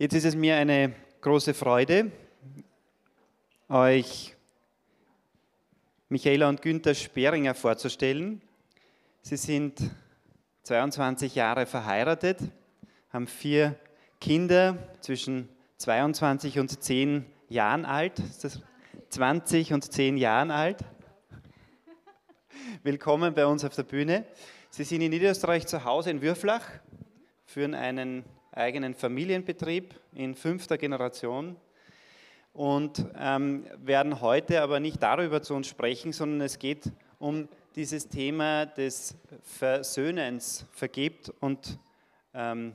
Jetzt ist es mir eine große Freude, euch Michaela und Günther Speringer vorzustellen. Sie sind 22 Jahre verheiratet, haben vier Kinder zwischen 22 und 10 Jahren alt. Ist das 20 und 10 Jahren alt? Willkommen bei uns auf der Bühne. Sie sind in Niederösterreich zu Hause in Würflach, führen einen eigenen Familienbetrieb in fünfter Generation und ähm, werden heute aber nicht darüber zu uns sprechen, sondern es geht um dieses Thema des Versöhnens. Vergebt und ähm,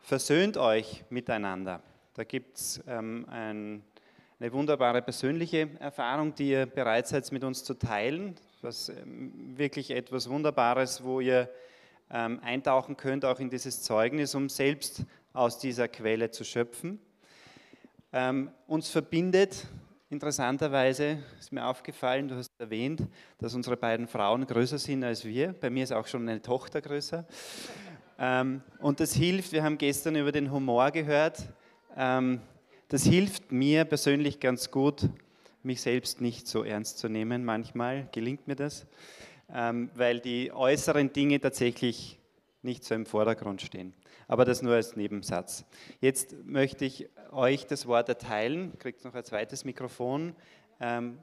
versöhnt euch miteinander. Da gibt es ähm, ein, eine wunderbare persönliche Erfahrung, die ihr bereit seid, mit uns zu teilen. Was ähm, wirklich etwas Wunderbares, wo ihr ähm, eintauchen könnt, auch in dieses Zeugnis, um selbst aus dieser Quelle zu schöpfen. Ähm, uns verbindet, interessanterweise, ist mir aufgefallen, du hast erwähnt, dass unsere beiden Frauen größer sind als wir. Bei mir ist auch schon eine Tochter größer. Ähm, und das hilft, wir haben gestern über den Humor gehört, ähm, das hilft mir persönlich ganz gut, mich selbst nicht so ernst zu nehmen. Manchmal gelingt mir das. Ähm, weil die äußeren Dinge tatsächlich nicht so im Vordergrund stehen. Aber das nur als Nebensatz. Jetzt möchte ich euch das Wort erteilen. Kriegt noch ein zweites Mikrofon. Ähm,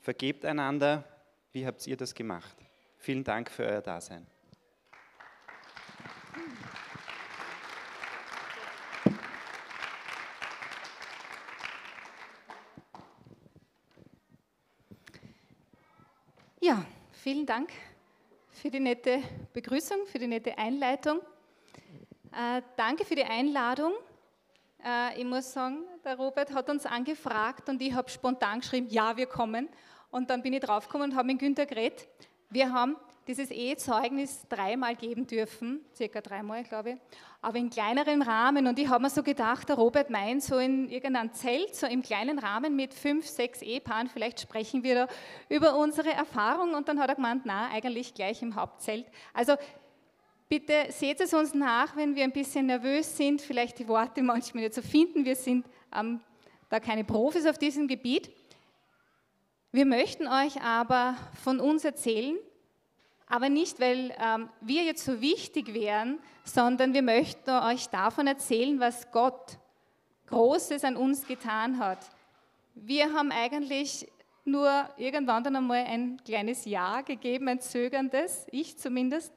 vergebt einander. Wie habt ihr das gemacht? Vielen Dank für euer Dasein. Ja, Vielen Dank für die nette Begrüßung, für die nette Einleitung. Äh, danke für die Einladung. Äh, ich muss sagen, der Robert hat uns angefragt und ich habe spontan geschrieben, ja, wir kommen. Und dann bin ich draufgekommen und habe mit Günther geredet. Wir haben dieses Ehezeugnis dreimal geben dürfen, circa dreimal, glaube ich, aber in kleinerem Rahmen. Und ich habe mir so gedacht, der Robert meint, so in irgendeinem Zelt, so im kleinen Rahmen mit fünf, sechs Ehepaaren, vielleicht sprechen wir da über unsere Erfahrung. Und dann hat er gemeint, na, eigentlich gleich im Hauptzelt. Also bitte seht es uns nach, wenn wir ein bisschen nervös sind, vielleicht die Worte manchmal nicht zu so finden. Wir sind ähm, da keine Profis auf diesem Gebiet. Wir möchten euch aber von uns erzählen, aber nicht, weil ähm, wir jetzt so wichtig wären, sondern wir möchten euch davon erzählen, was Gott Großes an uns getan hat. Wir haben eigentlich nur irgendwann dann einmal ein kleines Ja gegeben, ein zögerndes, ich zumindest.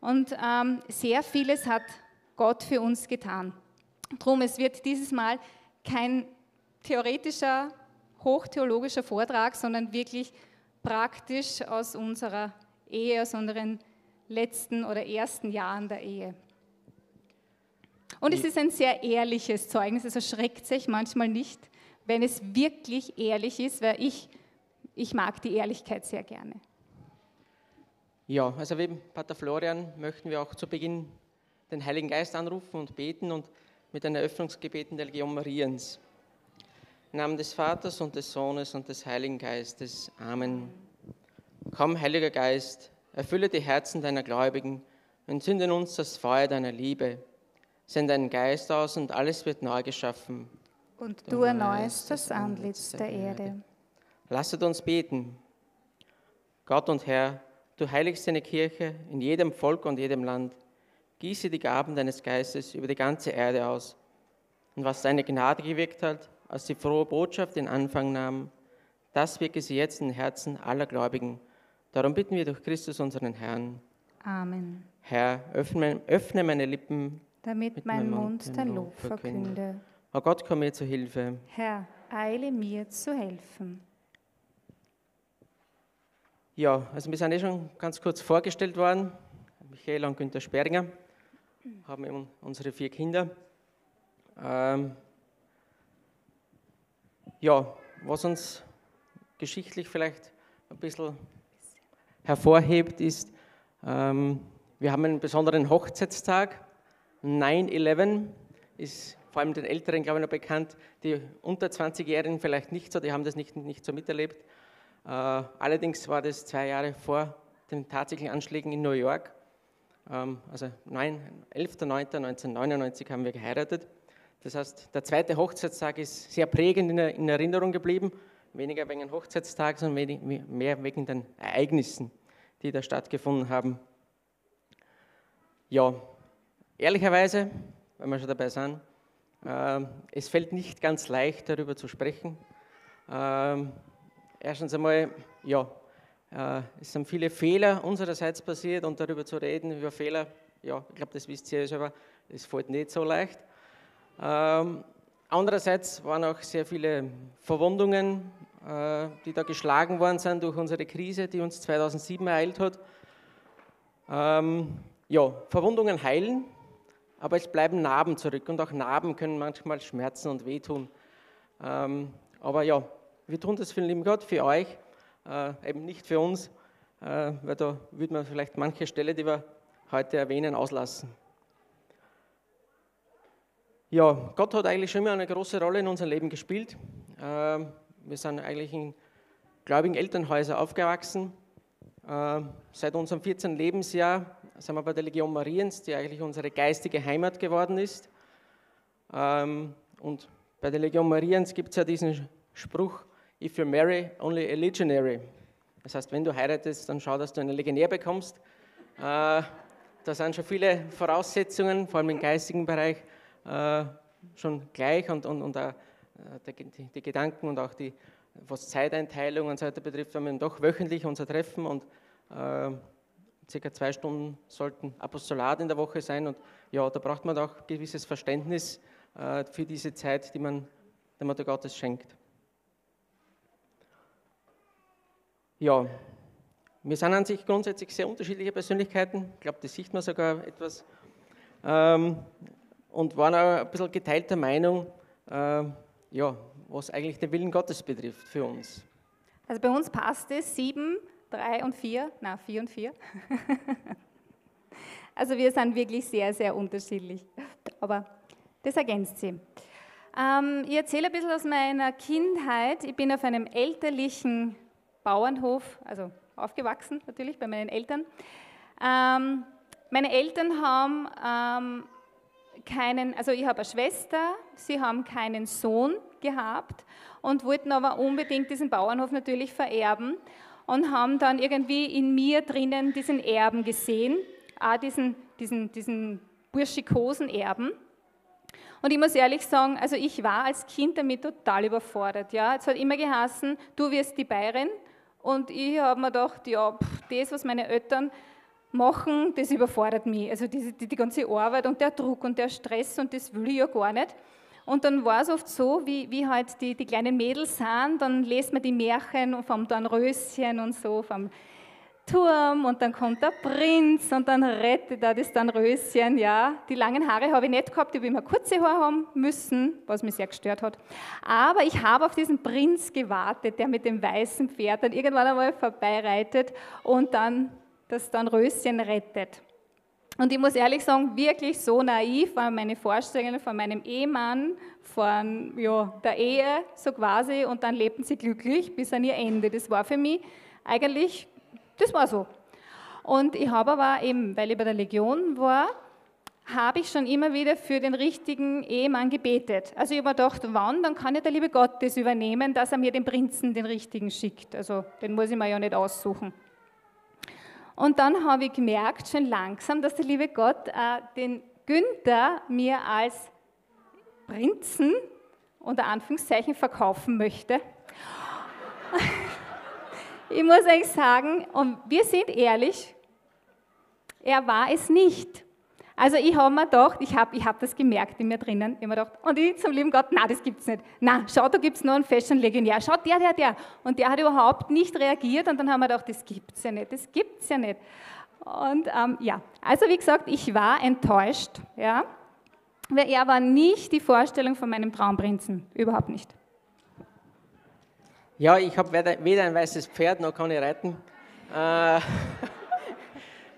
Und ähm, sehr vieles hat Gott für uns getan. Drum, es wird dieses Mal kein theoretischer, hochtheologischer Vortrag, sondern wirklich praktisch aus unserer Ehe, aus unseren letzten oder ersten Jahren der Ehe. Und es ist ein sehr ehrliches Zeugnis, es erschreckt sich manchmal nicht, wenn es wirklich ehrlich ist, weil ich, ich mag die Ehrlichkeit sehr gerne. Ja, also wie Pater Florian möchten wir auch zu Beginn den Heiligen Geist anrufen und beten und mit den Eröffnungsgebeten der Legion Mariens. Im Namen des Vaters und des Sohnes und des Heiligen Geistes. Amen. Komm, Heiliger Geist, erfülle die Herzen deiner Gläubigen, entzünde in uns das Feuer deiner Liebe. Sende deinen Geist aus und alles wird neu geschaffen. Und du erneuerst das Antlitz der Erde. Lasset uns beten. Gott und Herr, du heiligst deine Kirche in jedem Volk und jedem Land. Gieße die Gaben deines Geistes über die ganze Erde aus. Und was deine Gnade gewirkt hat, als die frohe Botschaft den Anfang nahm, das wirke sie jetzt in den Herzen aller Gläubigen Darum bitten wir durch Christus, unseren Herrn. Amen. Herr, öffne, öffne meine Lippen, damit mein Mund dein Lob verkünde. O Gott, komm mir zu Hilfe. Herr, eile mir zu helfen. Ja, also wir sind eh schon ganz kurz vorgestellt worden. Michael und Günther Sperringer haben eben unsere vier Kinder. Ähm, ja, was uns geschichtlich vielleicht ein bisschen hervorhebt, ist, ähm, wir haben einen besonderen Hochzeitstag. 9-11 ist vor allem den Älteren, glaube ich, noch bekannt, die unter 20-Jährigen vielleicht nicht so, die haben das nicht, nicht so miterlebt. Äh, allerdings war das zwei Jahre vor den tatsächlichen Anschlägen in New York. Ähm, also 11.09.1999 haben wir geheiratet. Das heißt, der zweite Hochzeitstag ist sehr prägend in, in Erinnerung geblieben. Weniger wegen dem Hochzeitstag, sondern mehr wegen den Ereignissen, die da stattgefunden haben. Ja, ehrlicherweise, wenn wir schon dabei sind, äh, es fällt nicht ganz leicht, darüber zu sprechen. Äh, erstens einmal, ja, äh, es sind viele Fehler unsererseits passiert und darüber zu reden, über Fehler, ja, ich glaube, das wisst ihr selber, es fällt nicht so leicht. Ähm, andererseits waren auch sehr viele Verwundungen, äh, die da geschlagen worden sind durch unsere Krise, die uns 2007 ereilt hat. Ähm, ja, Verwundungen heilen, aber es bleiben Narben zurück und auch Narben können manchmal schmerzen und wehtun. Ähm, aber ja, wir tun das für den lieben Gott, für euch, äh, eben nicht für uns, äh, weil da würde man vielleicht manche Stelle, die wir heute erwähnen, auslassen. Ja, Gott hat eigentlich schon immer eine große Rolle in unserem Leben gespielt. Ähm, wir sind eigentlich in gläubigen Elternhäusern aufgewachsen. Ähm, seit unserem 14. Lebensjahr sind wir bei der Legion Mariens, die eigentlich unsere geistige Heimat geworden ist. Ähm, und bei der Legion Mariens gibt es ja diesen Spruch, if you marry, only a legionary. Das heißt, wenn du heiratest, dann schau, dass du einen Legionär bekommst. Äh, da sind schon viele Voraussetzungen, vor allem im geistigen Bereich, schon gleich und, und, und auch, äh, die, die, Gedanken und auch die, was Zeiteinteilung und so weiter betrifft, haben wir doch wöchentlich unser Treffen und äh, circa zwei Stunden sollten Apostolat in der Woche sein und ja, da braucht man auch gewisses Verständnis äh, für diese Zeit, die man der Mutter Gottes schenkt. Ja, wir sind an sich grundsätzlich sehr unterschiedliche Persönlichkeiten. Ich glaube, das sieht man sogar etwas. Ähm, und waren auch ein bisschen geteilter Meinung, äh, ja, was eigentlich den Willen Gottes betrifft für uns. Also bei uns passt es sieben, drei und vier, na vier und vier. also wir sind wirklich sehr, sehr unterschiedlich. Aber das ergänzt sie. Ähm, ich erzähle ein bisschen aus meiner Kindheit. Ich bin auf einem elterlichen Bauernhof, also aufgewachsen natürlich bei meinen Eltern. Ähm, meine Eltern haben ähm, keinen, also ich habe eine Schwester, sie haben keinen Sohn gehabt und wollten aber unbedingt diesen Bauernhof natürlich vererben und haben dann irgendwie in mir drinnen diesen Erben gesehen, auch diesen, diesen, diesen burschikosen Erben. Und ich muss ehrlich sagen, also ich war als Kind damit total überfordert. Ja. Es hat immer geheißen, du wirst die Bayerin. Und ich habe mir gedacht, ja, pff, das, was meine Eltern machen, das überfordert mich. Also die, die, die, ganze Arbeit und der Druck und der Stress und das will ich ja gar nicht. Und dann war es oft so, wie, wie halt die, die kleinen Mädels sind, dann lest man die Märchen vom Dornröschen und so, vom Turm und dann kommt der Prinz und dann rettet er das Dornröschen, ja. Die langen Haare habe ich nicht gehabt, ich habe immer kurze Haare haben müssen, was mich sehr gestört hat. Aber ich habe auf diesen Prinz gewartet, der mit dem weißen Pferd dann irgendwann einmal vorbeireitet und dann das dann Röschen rettet. Und ich muss ehrlich sagen, wirklich so naiv waren meine Vorstellungen von meinem Ehemann, von ja, der Ehe so quasi und dann lebten sie glücklich bis an ihr Ende. Das war für mich eigentlich, das war so. Und ich habe aber eben, weil ich bei der Legion war, habe ich schon immer wieder für den richtigen Ehemann gebetet. Also ich habe mir gedacht, wann, dann kann ja der liebe Gott das übernehmen, dass er mir den Prinzen den richtigen schickt. Also den muss ich mir ja nicht aussuchen. Und dann habe ich gemerkt, schon langsam, dass der liebe Gott äh, den Günther mir als Prinzen unter Anführungszeichen verkaufen möchte. ich muss euch sagen, und wir sind ehrlich, er war es nicht. Also ich habe mir gedacht, ich habe ich hab das gemerkt in mir drinnen, ich mir gedacht, und ich zum lieben Gott, na, das gibt's nicht. Na, schau, da gibt es noch einen Fashion-Legionär. Schau, der, der, der. Und der hat überhaupt nicht reagiert und dann haben wir gedacht, das gibt's ja nicht, das gibt's ja nicht. Und ähm, ja, also wie gesagt, ich war enttäuscht, ja, weil er war nicht die Vorstellung von meinem Traumprinzen, überhaupt nicht. Ja, ich habe weder ein weißes Pferd noch kann ich reiten. Äh,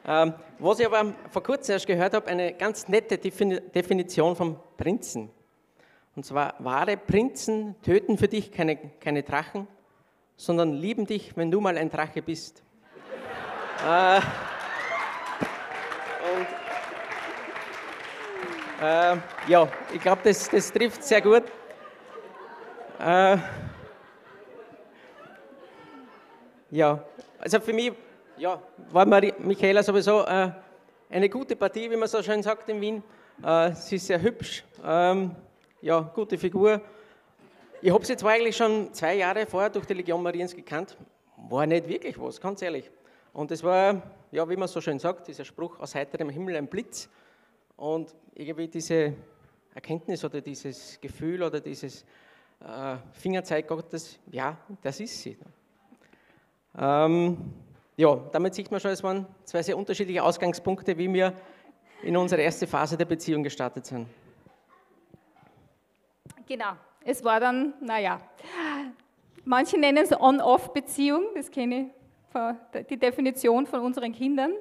ähm, was ich aber vor kurzem erst gehört habe, eine ganz nette Definition vom Prinzen. Und zwar, wahre Prinzen töten für dich keine, keine Drachen, sondern lieben dich, wenn du mal ein Drache bist. äh, und Äh, ja, ich glaube, das, das trifft sehr gut. Äh, ja, also für mich ja, war Michaela sowieso äh, eine gute Partie, wie man so schön sagt in Wien. Äh, sie ist sehr hübsch, ähm, ja, gute Figur. Ich habe sie zwar eigentlich schon zwei Jahre vorher durch die Legion Mariens gekannt, war nicht wirklich was, ganz ehrlich. Und es war, ja, wie man so schön sagt, dieser Spruch aus heiterem Himmel ein Blitz. Und irgendwie diese Erkenntnis oder dieses Gefühl oder dieses äh, Fingerzeig Gottes, ja, das ist sie. Ähm, ja, damit sieht man schon, es waren zwei sehr unterschiedliche Ausgangspunkte, wie wir in unsere erste Phase der Beziehung gestartet sind. Genau, es war dann, naja, manche nennen es On-Off-Beziehung, das kenne ich, die Definition von unseren Kindern,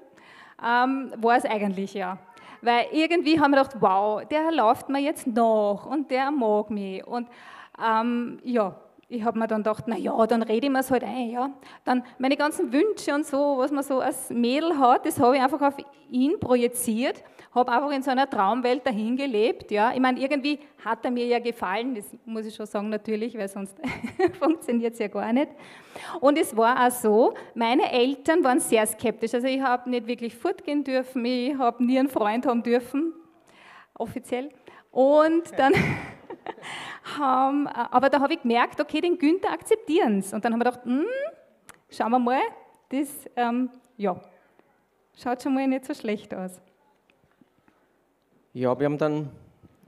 ähm, war es eigentlich ja. Weil irgendwie haben wir gedacht, wow, der läuft mir jetzt nach und der mag mich. Und ähm, ja, ich habe mir dann gedacht, na ja, dann rede ich mir es halt ein, ja. Dann meine ganzen Wünsche und so, was man so als Mädel hat, das habe ich einfach auf ihn projiziert, habe einfach in so einer Traumwelt dahin gelebt, ja. Ich meine, irgendwie hat er mir ja gefallen, das muss ich schon sagen natürlich, weil sonst funktioniert es ja gar nicht. Und es war auch so, meine Eltern waren sehr skeptisch, also ich habe nicht wirklich fortgehen dürfen, ich habe nie einen Freund haben dürfen, offiziell. Und dann aber da habe ich gemerkt, okay, den Günther akzeptieren es. Und dann haben wir gedacht, hm, schauen wir mal, das ähm, ja, schaut schon mal nicht so schlecht aus. Ja, wir haben dann,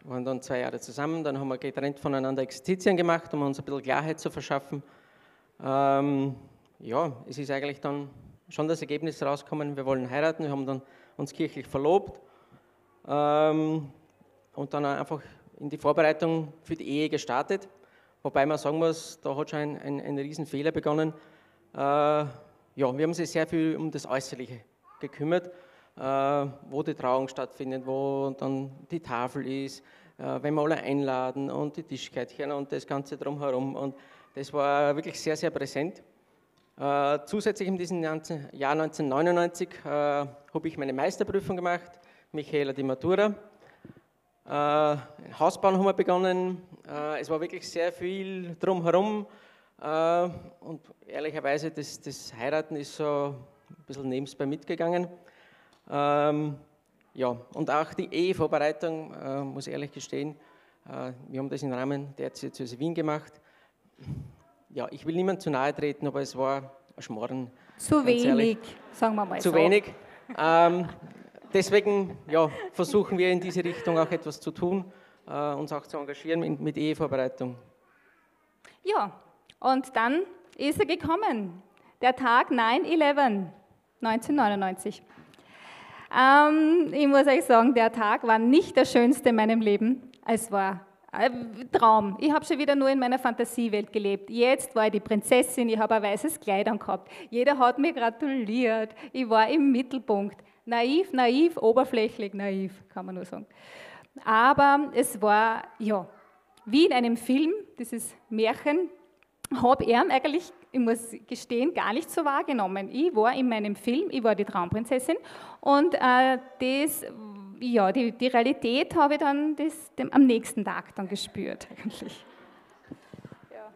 waren dann zwei Jahre zusammen, dann haben wir getrennt voneinander Exerzitien gemacht, um uns ein bisschen Klarheit zu verschaffen. Ähm, ja, es ist eigentlich dann schon das Ergebnis rausgekommen, wir wollen heiraten, wir haben dann uns kirchlich verlobt ähm, und dann einfach in die Vorbereitung für die Ehe gestartet. Wobei man sagen muss, da hat schon ein, ein, ein Riesenfehler begonnen. Äh, ja, wir haben uns sehr viel um das Äußerliche gekümmert, äh, wo die Trauung stattfindet, wo dann die Tafel ist, äh, wenn wir alle einladen und die Tischkärtchen und das Ganze drumherum. Und das war wirklich sehr, sehr präsent. Äh, zusätzlich in diesem Jahr 1999 äh, habe ich meine Meisterprüfung gemacht, Michaela die Matura. Äh, Hausbauen haben wir begonnen. Äh, es war wirklich sehr viel drumherum. Äh, und ehrlicherweise, das, das Heiraten ist so ein bisschen nebenbei mitgegangen. Ähm, ja, und auch die Ehevorbereitung, äh, muss ich ehrlich gestehen, äh, wir haben das im Rahmen der Diözese Wien gemacht. Ja, ich will niemand zu nahe treten, aber es war ein Schmarrn. Zu wenig, ehrlich. sagen wir mal zu so. Wenig. Ähm, deswegen ja, versuchen wir in diese Richtung auch etwas zu tun, äh, uns auch zu engagieren mit, mit Ehevorbereitung. Ja, und dann ist er gekommen, der Tag 9-11, 1999. Ähm, ich muss euch sagen, der Tag war nicht der schönste in meinem Leben. Es war ein Traum. Ich habe schon wieder nur in meiner Fantasiewelt gelebt. Jetzt war ich die Prinzessin, ich habe ein weißes Kleid angehabt. Jeder hat mir gratuliert. Ich war im Mittelpunkt. Naiv, naiv, oberflächlich naiv, kann man nur sagen. Aber es war, ja, wie in einem Film, dieses Märchen, habe ich eigentlich, ich muss gestehen, gar nicht so wahrgenommen. Ich war in meinem Film, ich war die Traumprinzessin und äh, das, ja, die, die Realität habe ich dann das, dem, am nächsten Tag dann gespürt eigentlich. Ja.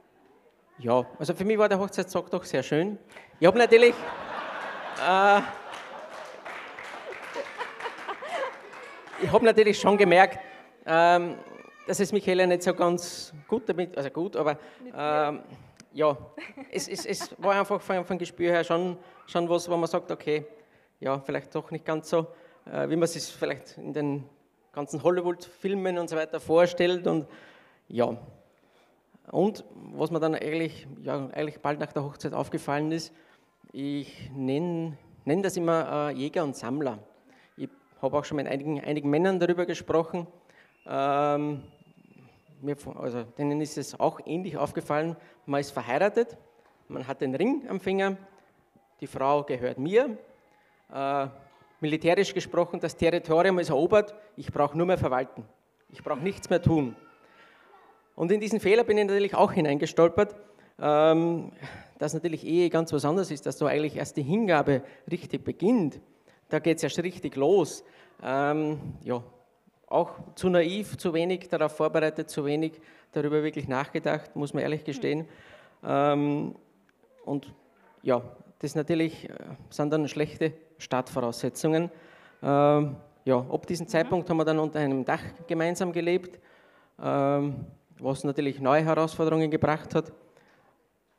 ja, also für mich war der Hochzeitstag doch sehr schön. Ich habe natürlich... Äh, ich habe natürlich schon gemerkt, ähm, dass es Michaela nicht so ganz gut damit, also gut, aber ähm, ja, es, es, es, war einfach von, vom Gespür her schon, schon was, wo man sagt, okay, ja, vielleicht doch nicht ganz so, äh, wie man es sich vielleicht in den ganzen Hollywood-Filmen und so weiter vorstellt und ja. Und was mir dann eigentlich, ja, eigentlich bald nach der Hochzeit aufgefallen ist, ich nenne nenn das immer äh, Jäger und Sammler habe auch schon mit einigen, einigen Männern darüber gesprochen. Ähm, mir, also, denen ist es auch ähnlich aufgefallen. Man ist verheiratet, man hat den Ring am Finger, die Frau gehört mir. Äh, militärisch gesprochen, das Territorium ist erobert, ich brauche nur mehr verwalten. Ich brauche nichts mehr tun. Und in diesen Fehler bin ich natürlich auch hineingestolpert, ähm, dass natürlich Ehe ganz was anderes ist, dass so eigentlich erst die Hingabe richtig beginnt da geht es erst richtig los. Ähm, ja, auch zu naiv, zu wenig darauf vorbereitet, zu wenig darüber wirklich nachgedacht, muss man ehrlich gestehen. Ähm, und ja, das natürlich äh, sind dann schlechte Startvoraussetzungen. Ähm, ja, ab diesem mhm. Zeitpunkt haben wir dann unter einem Dach gemeinsam gelebt, ähm, was natürlich neue Herausforderungen gebracht hat.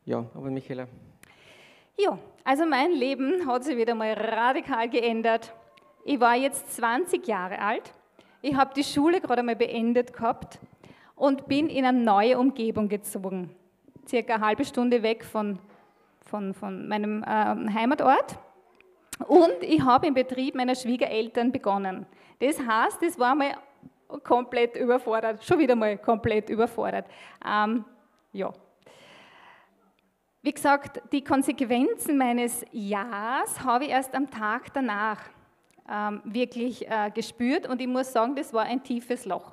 Ja, aber Michaela. Ja, also mein Leben hat sich wieder mal radikal geändert. Ich war jetzt 20 Jahre alt. Ich habe die Schule gerade einmal beendet gehabt und bin in eine neue Umgebung gezogen. Circa eine halbe Stunde weg von, von, von meinem äh, Heimatort. Und ich habe im Betrieb meiner Schwiegereltern begonnen. Das heißt, das war mal komplett überfordert, schon wieder mal komplett überfordert. Ähm, ja. Wie gesagt, die Konsequenzen meines Jahres habe ich erst am Tag danach ähm, wirklich äh, gespürt und ich muss sagen, das war ein tiefes Loch.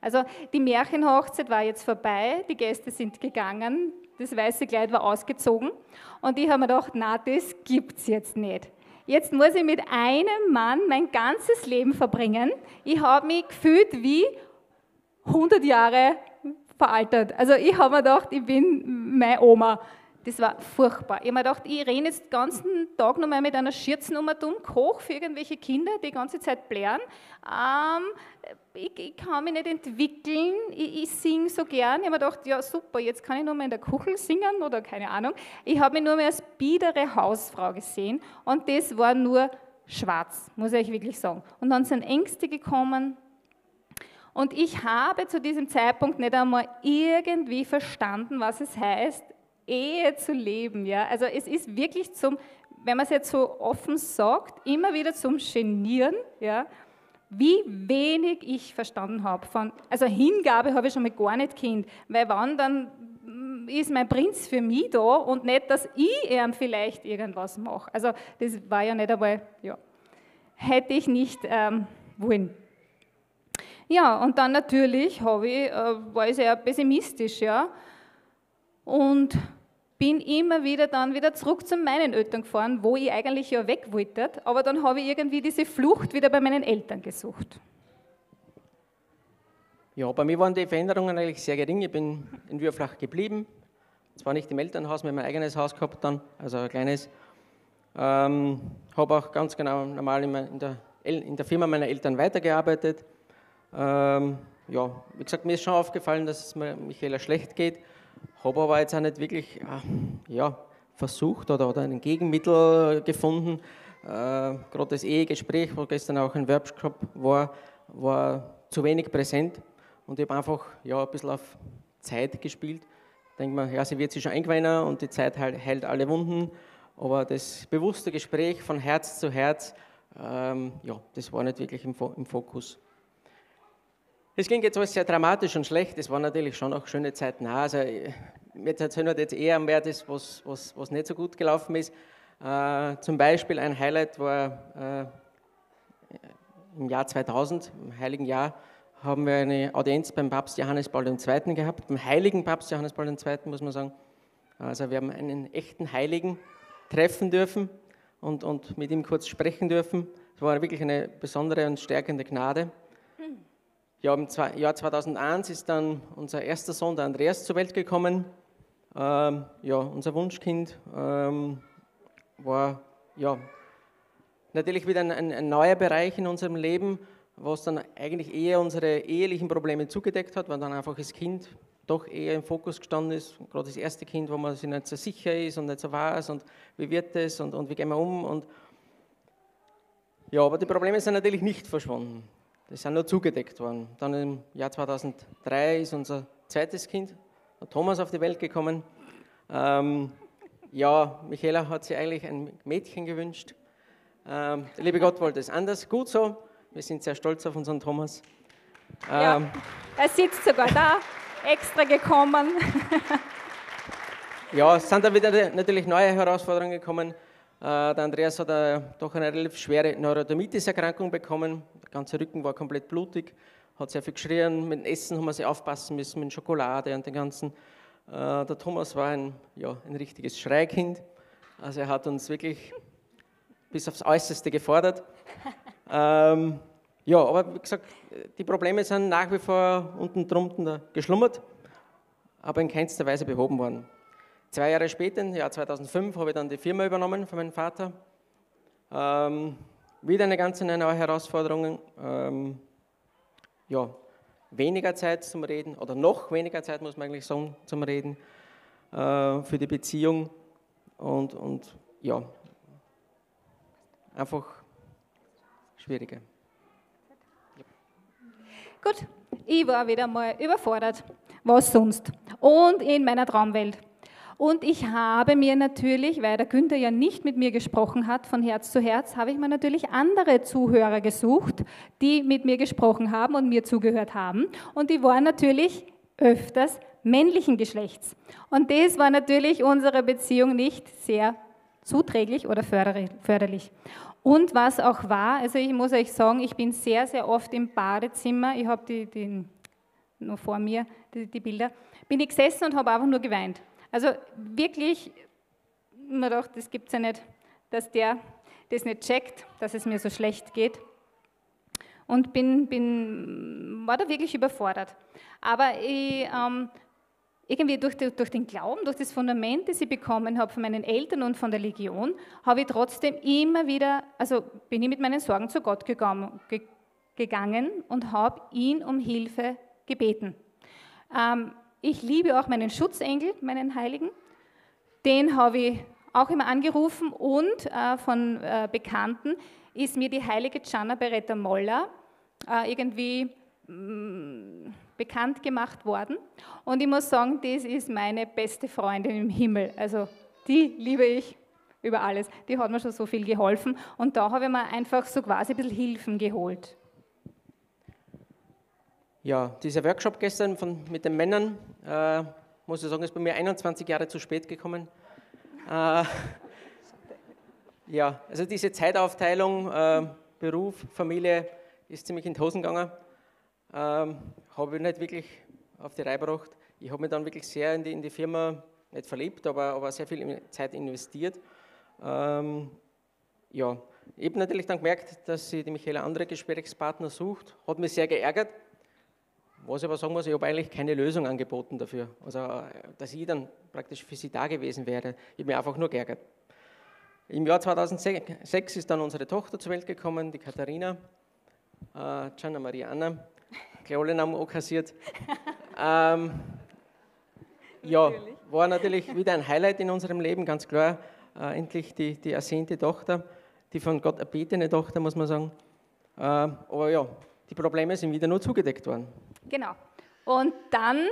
Also die Märchenhochzeit war jetzt vorbei, die Gäste sind gegangen, das weiße Kleid war ausgezogen und ich habe mir gedacht, na, das gibt es jetzt nicht. Jetzt muss ich mit einem Mann mein ganzes Leben verbringen. Ich habe mich gefühlt wie 100 Jahre veraltert. Also ich habe mir gedacht, ich bin meine Oma. Das war furchtbar. Ich habe mir gedacht, ich renne jetzt den ganzen Tag noch mal mit einer Schürznummer dumm, koch für irgendwelche Kinder, die ganze Zeit blären. Ähm, ich, ich, kann mich nicht entwickeln, ich, ich singe so gern. Ich habe mir gedacht, ja super, jetzt kann ich nur mal in der Kuchel singen oder keine Ahnung. Ich habe mich nur mehr als biedere Hausfrau gesehen und das war nur schwarz, muss ich wirklich sagen. Und dann sind Ängste gekommen, und ich habe zu diesem Zeitpunkt nicht einmal irgendwie verstanden, was es heißt, Ehe zu leben. Ja? Also es ist wirklich zum, wenn man es jetzt so offen sagt, immer wieder zum Genieren, ja? wie wenig ich verstanden habe. Von, also Hingabe habe ich schon mal gar nicht Kind, weil wann dann mm, ist mein Prinz für mich da und nicht, dass ich ihm vielleicht irgendwas mache. Also das war ja nicht einmal, ja, hätte ich nicht ähm, wollen. Ja, und dann natürlich ich, äh, war ich sehr pessimistisch, ja. Und bin immer wieder dann wieder zurück zu meinen Eltern gefahren, wo ich eigentlich ja weg wollte, aber dann habe ich irgendwie diese Flucht wieder bei meinen Eltern gesucht. Ja, bei mir waren die Veränderungen eigentlich sehr gering. Ich bin in Würflach geblieben. Zwar nicht im Elternhaus, wir haben ein eigenes Haus gehabt dann, also ein kleines. Ähm, habe auch ganz genau normal in der, in der Firma meiner Eltern weitergearbeitet. Ähm, ja, wie gesagt, mir ist schon aufgefallen, dass es mir Michaela schlecht geht. Habe aber jetzt auch nicht wirklich äh, ja, versucht oder, oder ein Gegenmittel gefunden. Äh, Gerade das Ehegespräch, wo gestern auch ein Workshop war, war zu wenig präsent. Und ich habe einfach ja, ein bisschen auf Zeit gespielt. Denke mir, ja, sie wird sich schon eingeweihen und die Zeit heilt alle Wunden. Aber das bewusste Gespräch von Herz zu Herz, ähm, ja, das war nicht wirklich im, im Fokus. Es ging jetzt alles sehr dramatisch und schlecht. Es waren natürlich schon auch schöne Zeiten. Also, mir erzählen wir jetzt eher mehr das, was, was, was nicht so gut gelaufen ist. Äh, zum Beispiel ein Highlight war äh, im Jahr 2000, im Heiligen Jahr, haben wir eine Audienz beim Papst Johannes Paul II. gehabt, beim heiligen Papst Johannes Paul II., muss man sagen. Also wir haben einen echten Heiligen treffen dürfen und, und mit ihm kurz sprechen dürfen. Es war wirklich eine besondere und stärkende Gnade. Ja, im Jahr 2001 ist dann unser erster Sohn, der Andreas, zur Welt gekommen. Ähm, ja, unser Wunschkind ähm, war ja, natürlich wieder ein, ein, ein, neuer Bereich in unserem Leben, was dann eigentlich eher unsere ehelichen Probleme zugedeckt hat, weil dann einfach das Kind doch eher im Fokus gestanden ist. Gerade das erste Kind, wo man sich nicht so sicher ist und nicht so weiß und wie wird es und, und wie gehen wir um. Und ja, aber die Probleme sind natürlich nicht verschwunden. Die sind nur zugedeckt worden. Dann im Jahr 2003 ist unser zweites Kind, Thomas, auf die Welt gekommen. Ähm, ja, Michaela hat sich eigentlich ein Mädchen gewünscht. Ähm, der liebe Gott wollte es anders. Gut so. Wir sind sehr stolz auf unseren Thomas. Ähm, ja, er sitzt sogar da, extra gekommen. ja, es sind dann wieder natürlich neue Herausforderungen gekommen. Äh, der Andreas hat eine, doch eine relativ schwere Neurodermitis-Erkrankung bekommen. Der ganze Rücken war komplett blutig, hat sehr viel geschrien. Mit dem Essen haben wir sie aufpassen müssen, mit Schokolade und den ganzen. Äh, der Thomas war ein, ja, ein richtiges Schreikind. Also er hat uns wirklich bis aufs Äußerste gefordert. ähm, Ja, aber wie gesagt, die Probleme sind nach wie vor unten drunter geschlummert, aber in keinster Weise behoben worden. Zwei Jahre später, im Jahr 2005, habe ich dann die Firma übernommen von meinem Vater. Ähm, wieder eine ganz neue Herausforderung. Ähm, ja, weniger Zeit zum Reden oder noch weniger Zeit, muss man eigentlich sagen, zum Reden äh, für die Beziehung. Und, und ja, einfach schwieriger. Gut, ich war wieder mal überfordert. Was sonst? Und in meiner Traumwelt. Und ich habe mir natürlich, weil der Günther ja nicht mit mir gesprochen hat von Herz zu Herz, habe ich mir natürlich andere Zuhörer gesucht, die mit mir gesprochen haben und mir zugehört haben. Und die waren natürlich öfters männlichen Geschlechts. Und das war natürlich unserer Beziehung nicht sehr zuträglich oder förderlich. Und was auch war, also ich muss euch sagen, ich bin sehr, sehr oft im Badezimmer, ich habe die, die noch vor mir, die, die Bilder, bin ich gesessen und habe einfach nur geweint. Also wirklich, man dachte, das gibt es ja nicht, dass der das nicht checkt, dass es mir so schlecht geht. Und bin, bin, war da wirklich überfordert. Aber ich, ähm, irgendwie durch, durch, den Glauben, durch das Fundament, das ich bekommen habe von meinen Eltern und von der Legion, habe ich trotzdem immer wieder, also bin ich mit meinen Sorgen zu Gott gegangen, ge, gegangen und habe ihn um Hilfe gebeten. Ähm, ich liebe auch meinen Schutzengel, meinen Heiligen. Den habe ich auch immer angerufen und äh, von äh, Bekannten ist mir die heilige Gianna Beretta Molla äh, irgendwie mh, mm, bekannt gemacht worden. Und ich muss sagen, das ist meine beste Freundin im Himmel. Also die liebe ich über alles. Die hat mir schon so viel geholfen. Und da habe ich mir einfach so quasi ein bisschen Hilfen geholt. Ja, dieser Workshop gestern von, mit den Männern, äh, muss ich sagen, ist bei mir 21 Jahre zu spät gekommen. Äh, ja, also diese Zeitaufteilung, äh, Beruf, Familie, ist ziemlich in die Hosen gegangen. Ähm, habe ich nicht wirklich auf die Reihe gebracht. Ich habe mich dann wirklich sehr in die, in die Firma, nicht verliebt, aber, aber sehr viel Zeit investiert. Ähm, ja, ich habe natürlich dann gemerkt, dass sie die Michaela andere Gesprächspartner sucht. Hat mich sehr geärgert, was ich aber sagen muss, ich habe eigentlich keine Lösung angeboten dafür. Also, dass ich dann praktisch für sie da gewesen wäre. Ich habe mich einfach nur geärgert. Im Jahr 2006 ist dann unsere Tochter zur Welt gekommen, die Katharina, äh, Gianna Mariana, alle Namen auch kassiert. ähm, ja, war natürlich wieder ein Highlight in unserem Leben, ganz klar. Äh, endlich die, die ersehnte Tochter, die von Gott erbetene Tochter, muss man sagen. Äh, aber ja, die Probleme sind wieder nur zugedeckt worden. Genau. Und dann,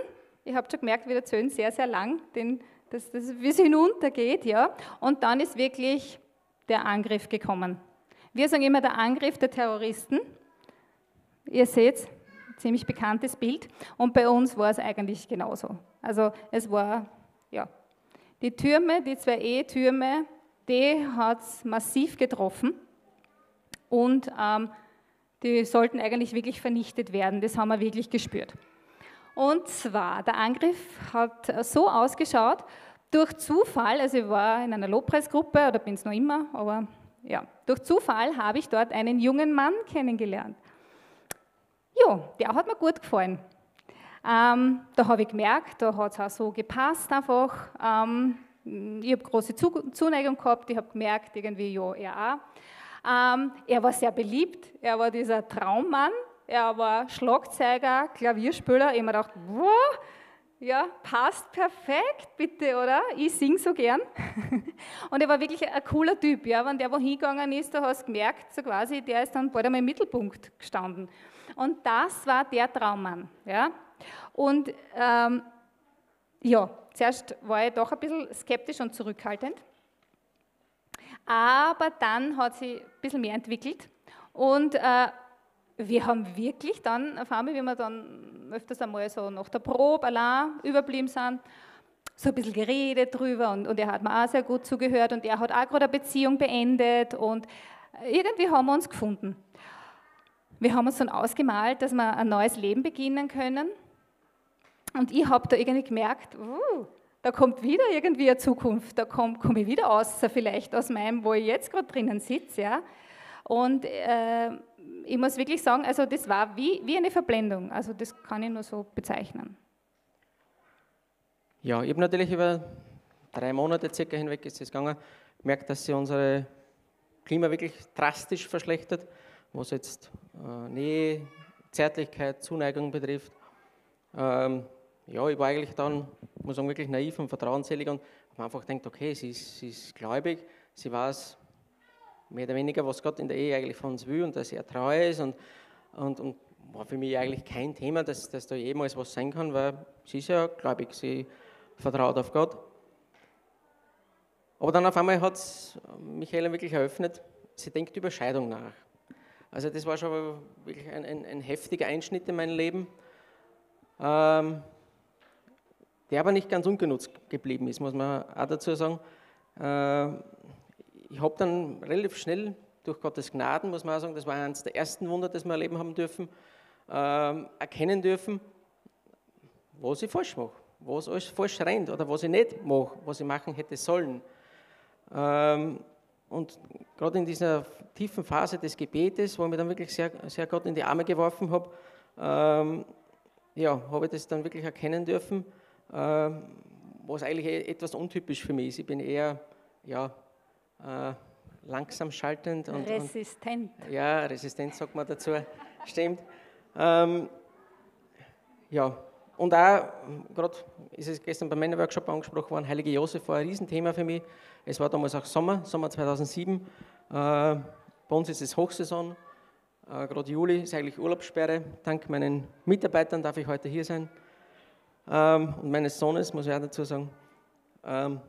ihr habt schon gemerkt, wir erzählen sehr, sehr lang, den, dass das wie es hinuntergeht, ja. Und dann ist wirklich der Angriff gekommen. Wir sagen immer der Angriff der Terroristen. Ihr seht, ziemlich bekanntes Bild. Und bei uns war es eigentlich genauso. Also es war, ja, die Türme, die zwei E-Türme, die hat es massiv getroffen. Und ähm, die sollten eigentlich wirklich vernichtet werden. Das haben wir wirklich gespürt. Und zwar, der Angriff hat so ausgeschaut, durch Zufall, also ich war in einer Lobpreisgruppe oder bin es noch immer, aber ja, durch Zufall habe ich dort einen jungen Mann kennengelernt. Ja, der hat mir gut gefallen. Ähm, da habe ich gemerkt, da hat es auch so gepasst einfach. Ähm, ich habe große Zuneigung gehabt, ich habe gemerkt, irgendwie, ja, er auch. Ähm, er war sehr beliebt, er war dieser Traummann, er war Schlagzeuger, Klavierspieler. Ich habe wow, ja, passt perfekt, bitte, oder? Ich singe so gern. Und er war wirklich ein cooler Typ, ja. Wenn der wo hingegangen ist, da hast du gemerkt, so quasi, der ist dann bald einmal im Mittelpunkt gestanden. Und das war der Traummann, ja. Und ähm, ja, zuerst war ich doch ein bisschen skeptisch und zurückhaltend. Aber dann hat sich ein bisschen mehr entwickelt und äh, wir haben wirklich dann, auf wie wir dann öfters einmal so nach der Probe allein überblieben sind, so ein bisschen geredet drüber und, und er hat mir auch sehr gut zugehört und er hat auch gerade eine Beziehung beendet und irgendwie haben wir uns gefunden. Wir haben uns dann ausgemalt, dass wir ein neues Leben beginnen können und ich habe da irgendwie gemerkt, uh, da kommt wieder irgendwie eine Zukunft, da komme komm ich wieder aus, vielleicht aus meinem, wo ich jetzt gerade drinnen sitze. Ja? Und äh, ich muss wirklich sagen, also das war wie, wie eine Verblendung. Also das kann ich nur so bezeichnen. Ja, ich habe natürlich über drei Monate circa hinweg ist es gegangen, gemerkt, dass sich unsere Klima wirklich drastisch verschlechtert, was jetzt äh, Nähe, Zärtlichkeit, Zuneigung betrifft. Ähm, ja, ich war eigentlich dann, muss sagen, wirklich naiv und vertrauensselig und habe einfach gedacht, okay, sie ist, sie ist gläubig, sie weiß mehr oder weniger, was Gott in der Ehe eigentlich von uns will und dass er treu ist und, und, und war für mich eigentlich kein Thema, dass, dass da jemals was sein kann, weil sie ist ja gläubig, sie vertraut auf Gott. Aber dann auf einmal hat es Michaela wirklich eröffnet, sie denkt über Scheidung nach. Also das war schon wirklich ein, ein, ein heftiger Einschnitt in mein Leben, ähm, der aber nicht ganz ungenutzt geblieben ist, muss man auch dazu sagen. Äh, ich habe dann relativ schnell durch Gottes Gnaden, muss man auch sagen, das war eines der ersten Wunder, das wir erleben haben dürfen, äh, erkennen dürfen, was ich falsch mache, was alles falsch rennt oder was ich nicht mache, was ich machen hätte sollen. Ähm, und gerade in dieser tiefen Phase des Gebetes, wo ich mich dann wirklich sehr, sehr Gott in die Arme geworfen habe, ähm, ja, habe ich das dann wirklich erkennen dürfen, ähm, was eigentlich e-, etwas untypisch für mich ist. Ich bin eher ja, äh, langsam schaltend. Und, resistent. Und, ja, resistent sagt man dazu, stimmt. Ähm, ja, und auch, gerade ist es gestern beim Männerworkshop angesprochen worden, Heilige Josef war ein Riesenthema für mich. Es war damals auch Sommer, Sommer 2007. Äh, bei uns ist es Hochsaison. Äh, gerade Juli ist eigentlich Urlaubssperre. Dank meinen Mitarbeitern darf ich heute hier sein. Ähm, und meines Sohnes, muss ich auch dazu sagen. Ähm,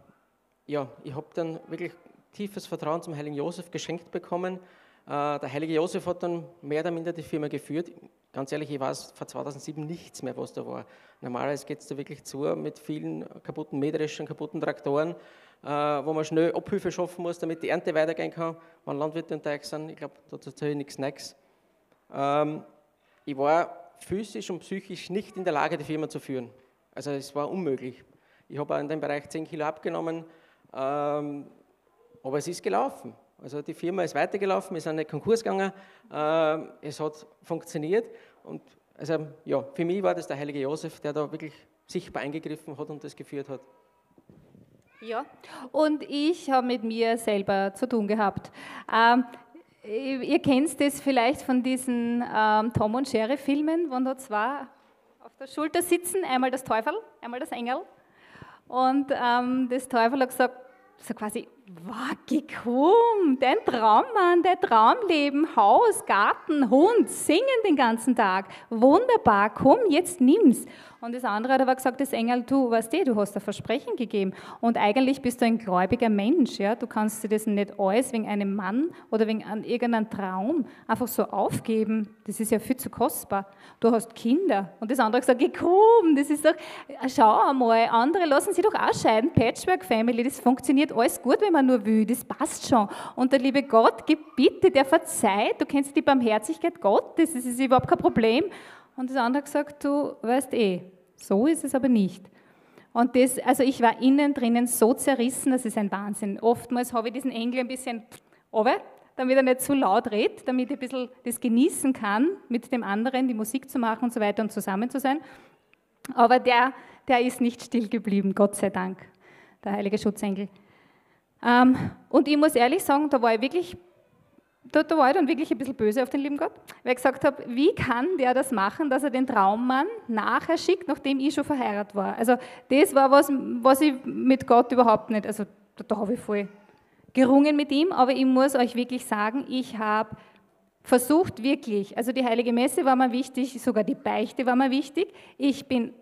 ja, ich habe dann wirklich tiefes Vertrauen zum Heiligen Josef geschenkt bekommen. Äh, der Heilige Josef hat dann mehr oder minder die Firma geführt. Ganz ehrlich, ich weiß vor 2007 nichts mehr, was da war. Normalerweise geht es da wirklich zu mit vielen kaputten Mähdreschern, kaputten Traktoren, äh, wo man schnell Abhilfe schaffen muss, damit die Ernte weitergehen kann, wenn Landwirte unterwegs sind. Ich glaube, dazu erzähle ich nichts Neues. Ähm, ich war physisch und psychisch nicht in der Lage, die Firma zu führen. Also es war unmöglich. Ich habe in dem Bereich 10 Kilo abgenommen, ähm, aber es ist gelaufen. Also die Firma ist weitergelaufen, wir sind nicht Konkurs gegangen, äh, es hat funktioniert und also ja, für mich war das der heilige Josef, der da wirklich sichtbar eingegriffen hat und das geführt hat. Ja, und ich habe mit mir selber zu tun gehabt. Ähm, ihr kennt das vielleicht von diesen ähm, Tom und Jerry Filmen, wo da zwei auf der Schulter sitzen, einmal das Teufel, einmal das Engel. Und ähm, das Teufel hat gesagt, so quasi, Wacki, komm, dein Traummann, dein Traumleben, Haus, Garten, Hund, singen den ganzen Tag. Wunderbar, komm, jetzt nimm's. Und das andere hat aber gesagt, das Engel, du weißt eh, du hast ein Versprechen gegeben. Und eigentlich bist du ein gläubiger Mensch. Ja? Du kannst dir das nicht alles wegen einem Mann oder wegen irgendeinem Traum einfach so aufgeben. Das ist ja viel zu kostbar. Du hast Kinder. Und das andere hat gesagt, komm, das ist doch, schau einmal, andere lassen sich doch auch scheiden. Patchwork Family, das funktioniert alles gut, wenn man nur will. Das passt schon. Und der liebe Gott, gib bitte, der verzeiht. Du kennst die Barmherzigkeit Gottes, das ist überhaupt kein Problem. Und das andere hat gesagt, du weißt eh, so ist es aber nicht. Und das, also ich war innen drinnen so zerrissen, das ist ein Wahnsinn. Oftmals habe ich diesen Engel ein bisschen runter, damit er nicht zu laut redet, damit ich ein bisschen das genießen kann, mit dem anderen die Musik zu machen und so weiter und zusammen zu sein. Aber der, der ist nicht still geblieben, Gott sei Dank, der heilige Schutzengel. Ähm, und ich muss ehrlich sagen, da war ich wirklich da, da, war ich dann wirklich ein bisschen böse auf den lieben Gott, weil ich gesagt habe, wie kann der das machen, dass er den Traummann nachher schickt, nachdem ich schon verheiratet war. Also das war was, was ich mit Gott überhaupt nicht, also da, da habe ich voll gerungen mit ihm, aber ich muss euch wirklich sagen, ich habe versucht wirklich, also die heilige Messe war mir wichtig, sogar die Beichte war mir wichtig. Ich bin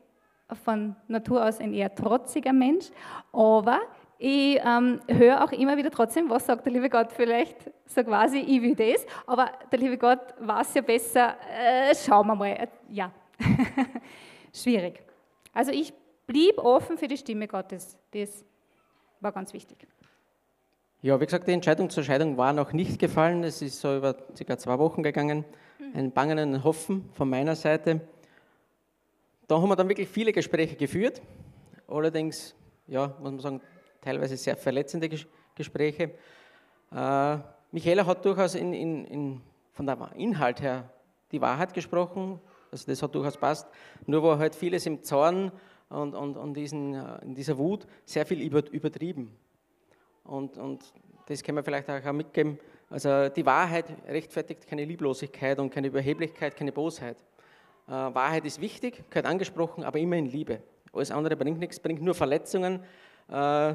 von Natur aus ein eher trotziger Mensch, aber ich ähm, höre auch immer wieder trotzdem, was sagt der liebe Gott vielleicht, so quasi, ich will das, aber der liebe Gott weiß ja besser, äh, schauen wir mal. Äh, ja, schwierig. Also ich blieb offen für die Stimme Gottes, das war ganz wichtig. Ja, wie gesagt, die Entscheidung zur Scheidung war noch nicht gefallen, es ist so über circa zwei Wochen gegangen, ein Bangen und ein Hoffen von meiner Seite. Da haben wir dann wirklich viele Gespräche geführt, allerdings, ja, muss man sagen, teilweise sehr verletzende Gespräche. Äh, Michaela hat durchaus in, in, in von der Inhalt her die Wahrheit gesprochen, also das hat durchaus passt, nur war halt vieles im Zorn und, und, und diesen, äh, in dieser Wut sehr viel übertrieben. Und, und das kann man vielleicht auch mitgeben. Also die Wahrheit rechtfertigt keine Lieblosigkeit und keine Überheblichkeit, keine Bosheit. Äh, Wahrheit ist wichtig, gehört angesprochen, aber immer in Liebe. Alles andere bringt nichts, bringt nur Verletzungen. Äh,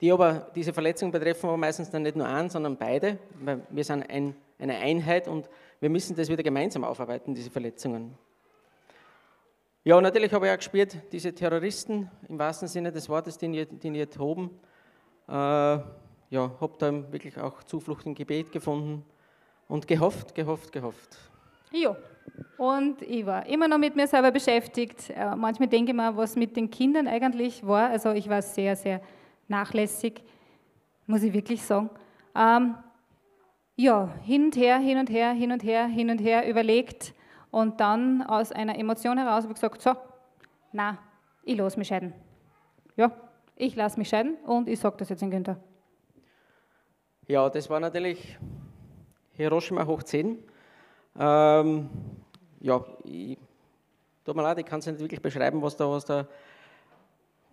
die aber, diese Verletzungen betreffen aber meistens dann nicht nur einen, sondern beide, weil wir sind ein, eine Einheit und wir müssen das wieder gemeinsam aufarbeiten, diese Verletzungen. Ja, natürlich habe ich auch gespürt, diese Terroristen im wahrsten Sinne des Wortes, die die ihr toben, äh, ja, habe da wirklich auch Zuflucht im Gebet gefunden und gehofft, gehofft, gehofft. Ja, und ich war immer noch mit mir selber beschäftigt. Äh, manchmal denke ich mir, was mit den Kindern eigentlich war. Also ich war sehr, sehr nachlässig, muss ich wirklich sagen. Ähm, ja, hin und her, hin und her, hin und her, hin und her überlegt und dann aus einer Emotion heraus habe ich gesagt, so, na, ich lasse mich scheiden. Ja, ich lasse mich scheiden und ich sage das jetzt in Günther. Ja, das war natürlich Hiroshima hoch 10. Ähm, ja, ich, tut mir leid, ich kann es nicht wirklich beschreiben, was da, was da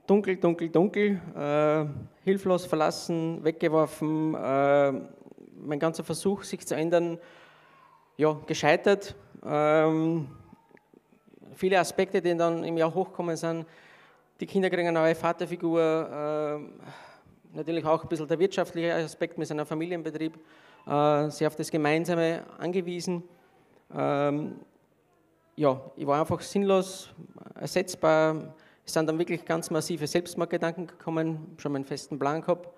dunkel, dunkel, dunkel, äh, hilflos verlassen, weggeworfen, äh, mein ganzer Versuch, sich zu ändern, ja, gescheitert. Ähm, viele Aspekte, die dann im Jahr hochkommen sind. Die Kinder kriegen eine neue Vaterfigur, äh, natürlich auch ein bisschen der wirtschaftliche Aspekt mit seinem Familienbetrieb, äh, sehr auf das Gemeinsame angewiesen. Ähm, ja, ich war einfach sinnlos, ersetzbar. Es sind dann wirklich ganz massive Selbstmordgedanken gekommen, schon meinen festen Plan gehabt.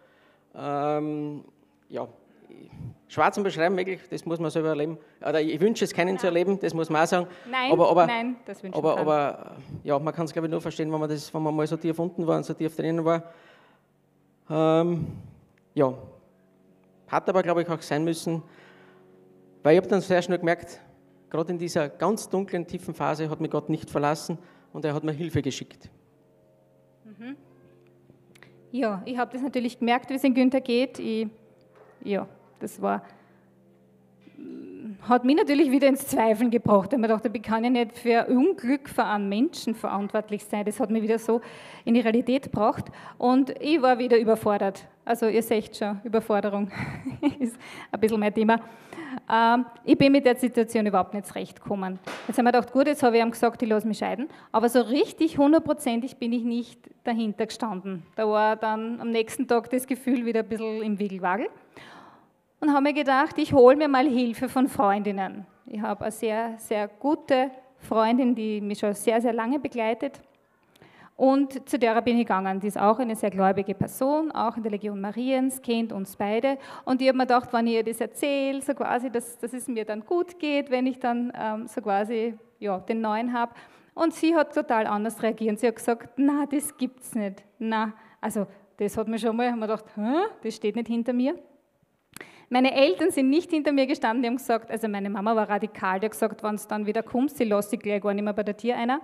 Ähm, ja, schwer zu beschreiben, wirklich, das muss man selber erleben. Oder ich wünsche es keinen ja. zu erleben, das muss man auch sagen. Nein, aber, aber, nein das wünsche aber, aber ja, man kann es, glaube ich, nur verstehen, wenn man, das, wenn man mal so tief unten war und so tief drinnen war. Ähm, ja, hat aber, glaube ich, auch sein müssen, weil ich habe dann sehr schnell gemerkt, gerade in dieser ganz dunklen, tiefen Phase hat mich Gott nicht verlassen und er hat mir Hilfe geschickt. Mhm. Ja, ich habe das natürlich gemerkt, wie es in Günther geht. Ich, ja, das war, hat mich natürlich wieder ins Zweifeln gebracht. Ich mir dachte, ich kann ja nicht für Unglück für einen Menschen verantwortlich sein. Das hat mich wieder so in die Realität gebracht. Und ich war wieder überfordert. Also ihr seht schon, Überforderung ist ein bisschen mein Thema. Ähm, ich bin mit der Situation überhaupt nicht zurechtgekommen. Jetzt haben wir gedacht, gut, jetzt habe ich ihm gesagt, ich lasse mich scheiden. Aber so richtig hundertprozentig bin ich nicht dahinter gestanden. Da war dann am nächsten Tag das Gefühl wieder ein bisschen im Wiggelwagel und habe mir gedacht, ich hole mir mal Hilfe von Freundinnen. Ich habe eine sehr, sehr gute Freundin, die mich schon sehr, sehr lange begleitet. Und zu der bin ich gegangen. Die ist auch eine sehr gläubige Person, auch in der Legion Mariens, kennt uns beide. Und ich habe mir gedacht, wenn ich ihr das erzähle, so quasi, dass, dass es mir dann gut geht, wenn ich dann ähm, so quasi ja, den neuen habe. Und sie hat total anders reagiert. Sie hat gesagt, na, das gibt's nicht. Na, also das hat mir schon mal, haben gedacht, Hä? das steht nicht hinter mir. Meine Eltern sind nicht hinter mir gestanden, die haben gesagt, also meine Mama war radikal, die hat gesagt, wenn es dann wieder kommst, sie lässt sich gleich gar nicht mehr bei der Tier einer.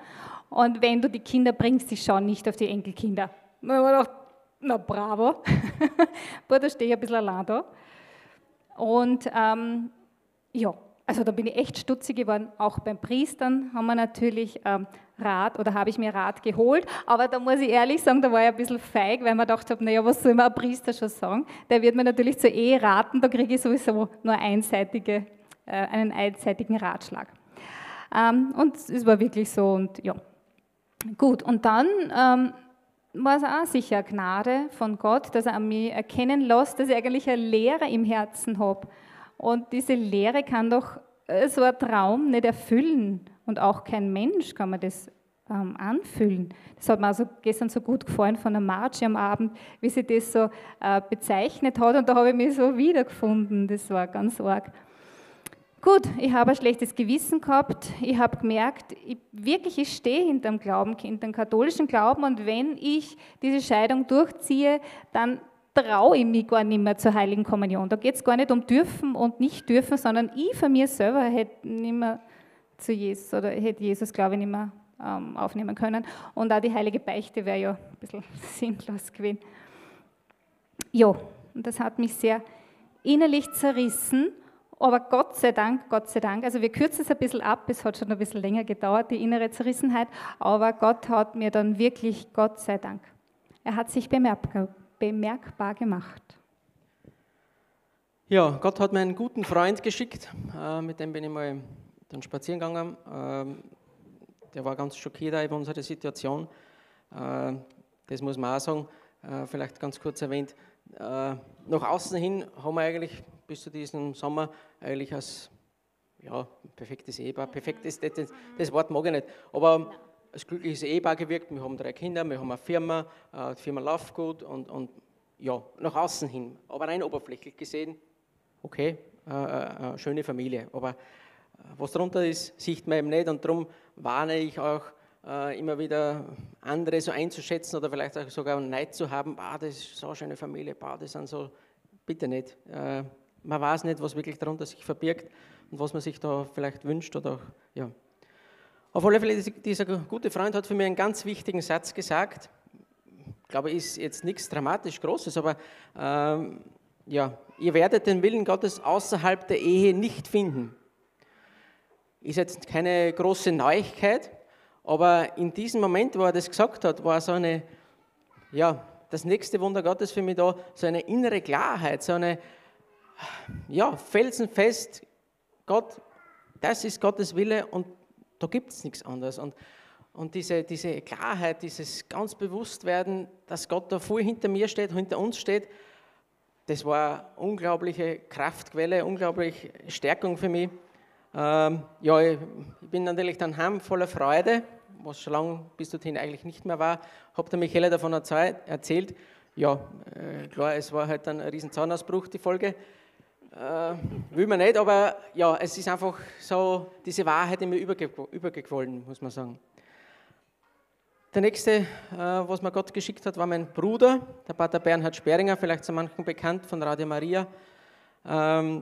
Und wenn du die Kinder bringst, sie schauen nicht auf die Enkelkinder. Und ich gedacht, na bravo, Boah, da stehe ich ein bisschen allein da. Und ähm, ja, also da bin ich echt stutzig geworden. Auch beim Priestern haben wir natürlich ähm, Rat oder habe ich mir Rat geholt. Aber da muss ich ehrlich sagen, da war ich ein bisschen feig, weil man gedacht habe, naja, was soll mir ein Priester schon sagen? Der wird mir natürlich zur Ehe raten, da kriege ich sowieso nur einseitige, äh, einen einseitigen Ratschlag. Ähm, und es war wirklich so und ja. Gut, und dann ähm, war es auch sicher Gnade von Gott, dass er an mir erkennen lässt, dass ich eigentlich eine Lehre im Herzen habe und diese Lehre kann doch äh, so ein Traum nicht erfüllen. Und auch kein Mensch kann man das ähm, anfüllen. Das hat mir also gestern so gut gefallen von der Marge am Abend, wie sie das so äh, bezeichnet hat. Und da habe ich mich so wiedergefunden. Das war ganz arg. Gut, ich habe ein schlechtes Gewissen gehabt. Ich habe gemerkt, ich, wirklich, ich stehe hinter dem Glauben, hinter dem katholischen Glauben. Und wenn ich diese Scheidung durchziehe, dann traue ich mich gar nicht mehr zur Heiligen Kommunion. Da geht es gar nicht um dürfen und nicht dürfen, sondern ich von mir selber hätte nicht mehr zu Jesus oder hätte Jesus, glaube ich, nicht mehr ähm, aufnehmen können. Und auch die heilige Beichte wäre ja ein bisschen sinnlos gewesen. Ja, und das hat mich sehr innerlich zerrissen Aber Gott sei Dank, Gott sei Dank, also wir kürzen es ein bisschen ab, es hat schon ein bisschen länger gedauert, die innere Zerrissenheit, aber Gott hat mir dann wirklich, Gott sei Dank, er hat sich bemerkbar, bemerkbar gemacht. Ja, Gott hat mir einen guten Freund geschickt, äh, mit dem bin ich mal dann spazieren gegangen. Ähm, der war ganz schockiert über unsere Situation. Äh, das muss man auch sagen, äh, vielleicht ganz kurz erwähnt. Nach außen hin haben wir eigentlich bis zu diesem Sommer eigentlich als ja, perfektes Ehepaar, perfekt ist das, das Wort mag ich nicht, aber als glückliches Ehepaar gewirkt. Wir haben drei Kinder, wir haben eine Firma, äh, die Firma läuft gut und, und ja, nach außen hin, aber rein oberflächlich gesehen, okay, äh, äh, schöne Familie, aber äh, was darunter ist, sieht man eben nicht und darum warne ich auch äh, immer wieder andere so einzuschätzen oder vielleicht auch sogar Neid zu haben, ah, das ist so eine schöne Familie, bah, das sind so, bitte nicht. Äh, man weiß nicht, was wirklich darunter sich verbirgt und was man sich da vielleicht wünscht oder auch, ja. Auf alle Fälle, dieser gute Freund hat für mich einen ganz wichtigen Satz gesagt. Ich glaube, ist jetzt nichts dramatisch Großes, aber ähm, ja, ihr werdet den Willen Gottes außerhalb der Ehe nicht finden. Ist jetzt keine große Neuigkeit, aber in diesem Moment, wo er das gesagt hat, war so eine, ja, das nächste Wunder Gottes für mich da, so eine innere Klarheit, so eine, ja, felsenfest, Gott, das ist Gottes Wille und da gibt es nichts anderes. Und, und diese, diese Klarheit, dieses ganz Bewusstwerden, dass Gott da voll hinter mir steht, hinter uns steht, das war eine unglaubliche Kraftquelle, unglaubliche Stärkung für mich. Ähm, ja, ich bin natürlich dann heim voller Freude, was schon lange bis dorthin eigentlich nicht mehr war. Habe der Michaela davon erzählt. Ja, äh, klar, es war halt ein riesen Zahnausbruch, die Folge. Äh, will man nicht, aber ja, es ist einfach so diese Wahrheit immer überge übergequollen, muss man sagen. Der nächste, äh, was mir Gott geschickt hat, war mein Bruder, der Pater Bernhard Sperringer, vielleicht zu manchen bekannt von Radio Maria. Ähm,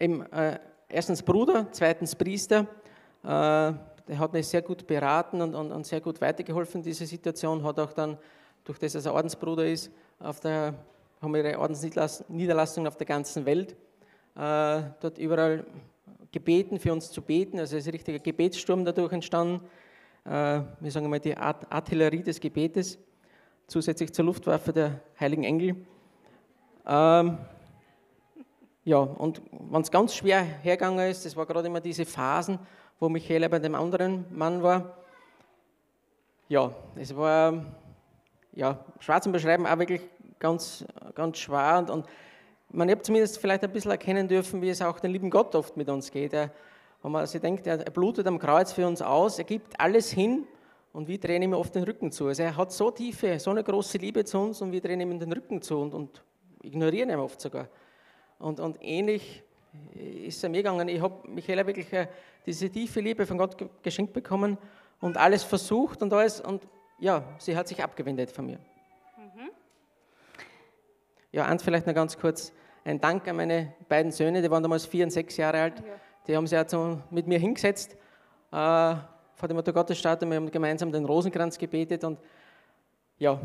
eben, äh, erstens Bruder, zweitens Priester. Äh, der hat mich sehr gut beraten und, und, und sehr gut weitergeholfen in dieser Situation, hat auch dann, durch das er Ordensbruder ist, auf der haben ihre Ordensniederlassungen auf der ganzen Welt. Äh, dort überall gebeten, für uns zu beten. Also ist ein richtiger Gebetssturm dadurch entstanden. Äh, wir sagen mal die Art Artillerie des Gebetes, zusätzlich zur Luftwaffe der Heiligen Engel. Ähm, ja, und wenn es ganz schwer hergegangen ist, das war gerade immer diese Phasen, wo Michaela bei dem anderen Mann war. Ja, es war ja, schwer zu beschreiben, auch wirklich ganz, ganz schwer. Und, und man hat zumindest vielleicht ein bisschen erkennen dürfen, wie es auch den lieben Gott oft mit uns geht. Er, wenn man sich denkt, er blutet am Kreuz für uns aus, er gibt alles hin und wir drehen ihm oft den Rücken zu. Also er hat so tiefe, so eine große Liebe zu uns und wir drehen ihm den Rücken zu und, und ignorieren ihn oft sogar. Und, und ähnlich ist es mir gegangen. Ich habe Michaela wirklich äh, diese tiefe Liebe von Gott geschenkt bekommen und alles versucht und alles und ja, sie hat sich abgewendet von mir. Ja, eins vielleicht noch ganz kurz. Ein Dank an meine beiden Söhne, die waren damals vier und sechs Jahre alt. Die haben sich also mit mir hingesetzt äh, vor dem Motto Gottesstaat und wir haben gemeinsam den Rosenkranz gebetet. Und ja,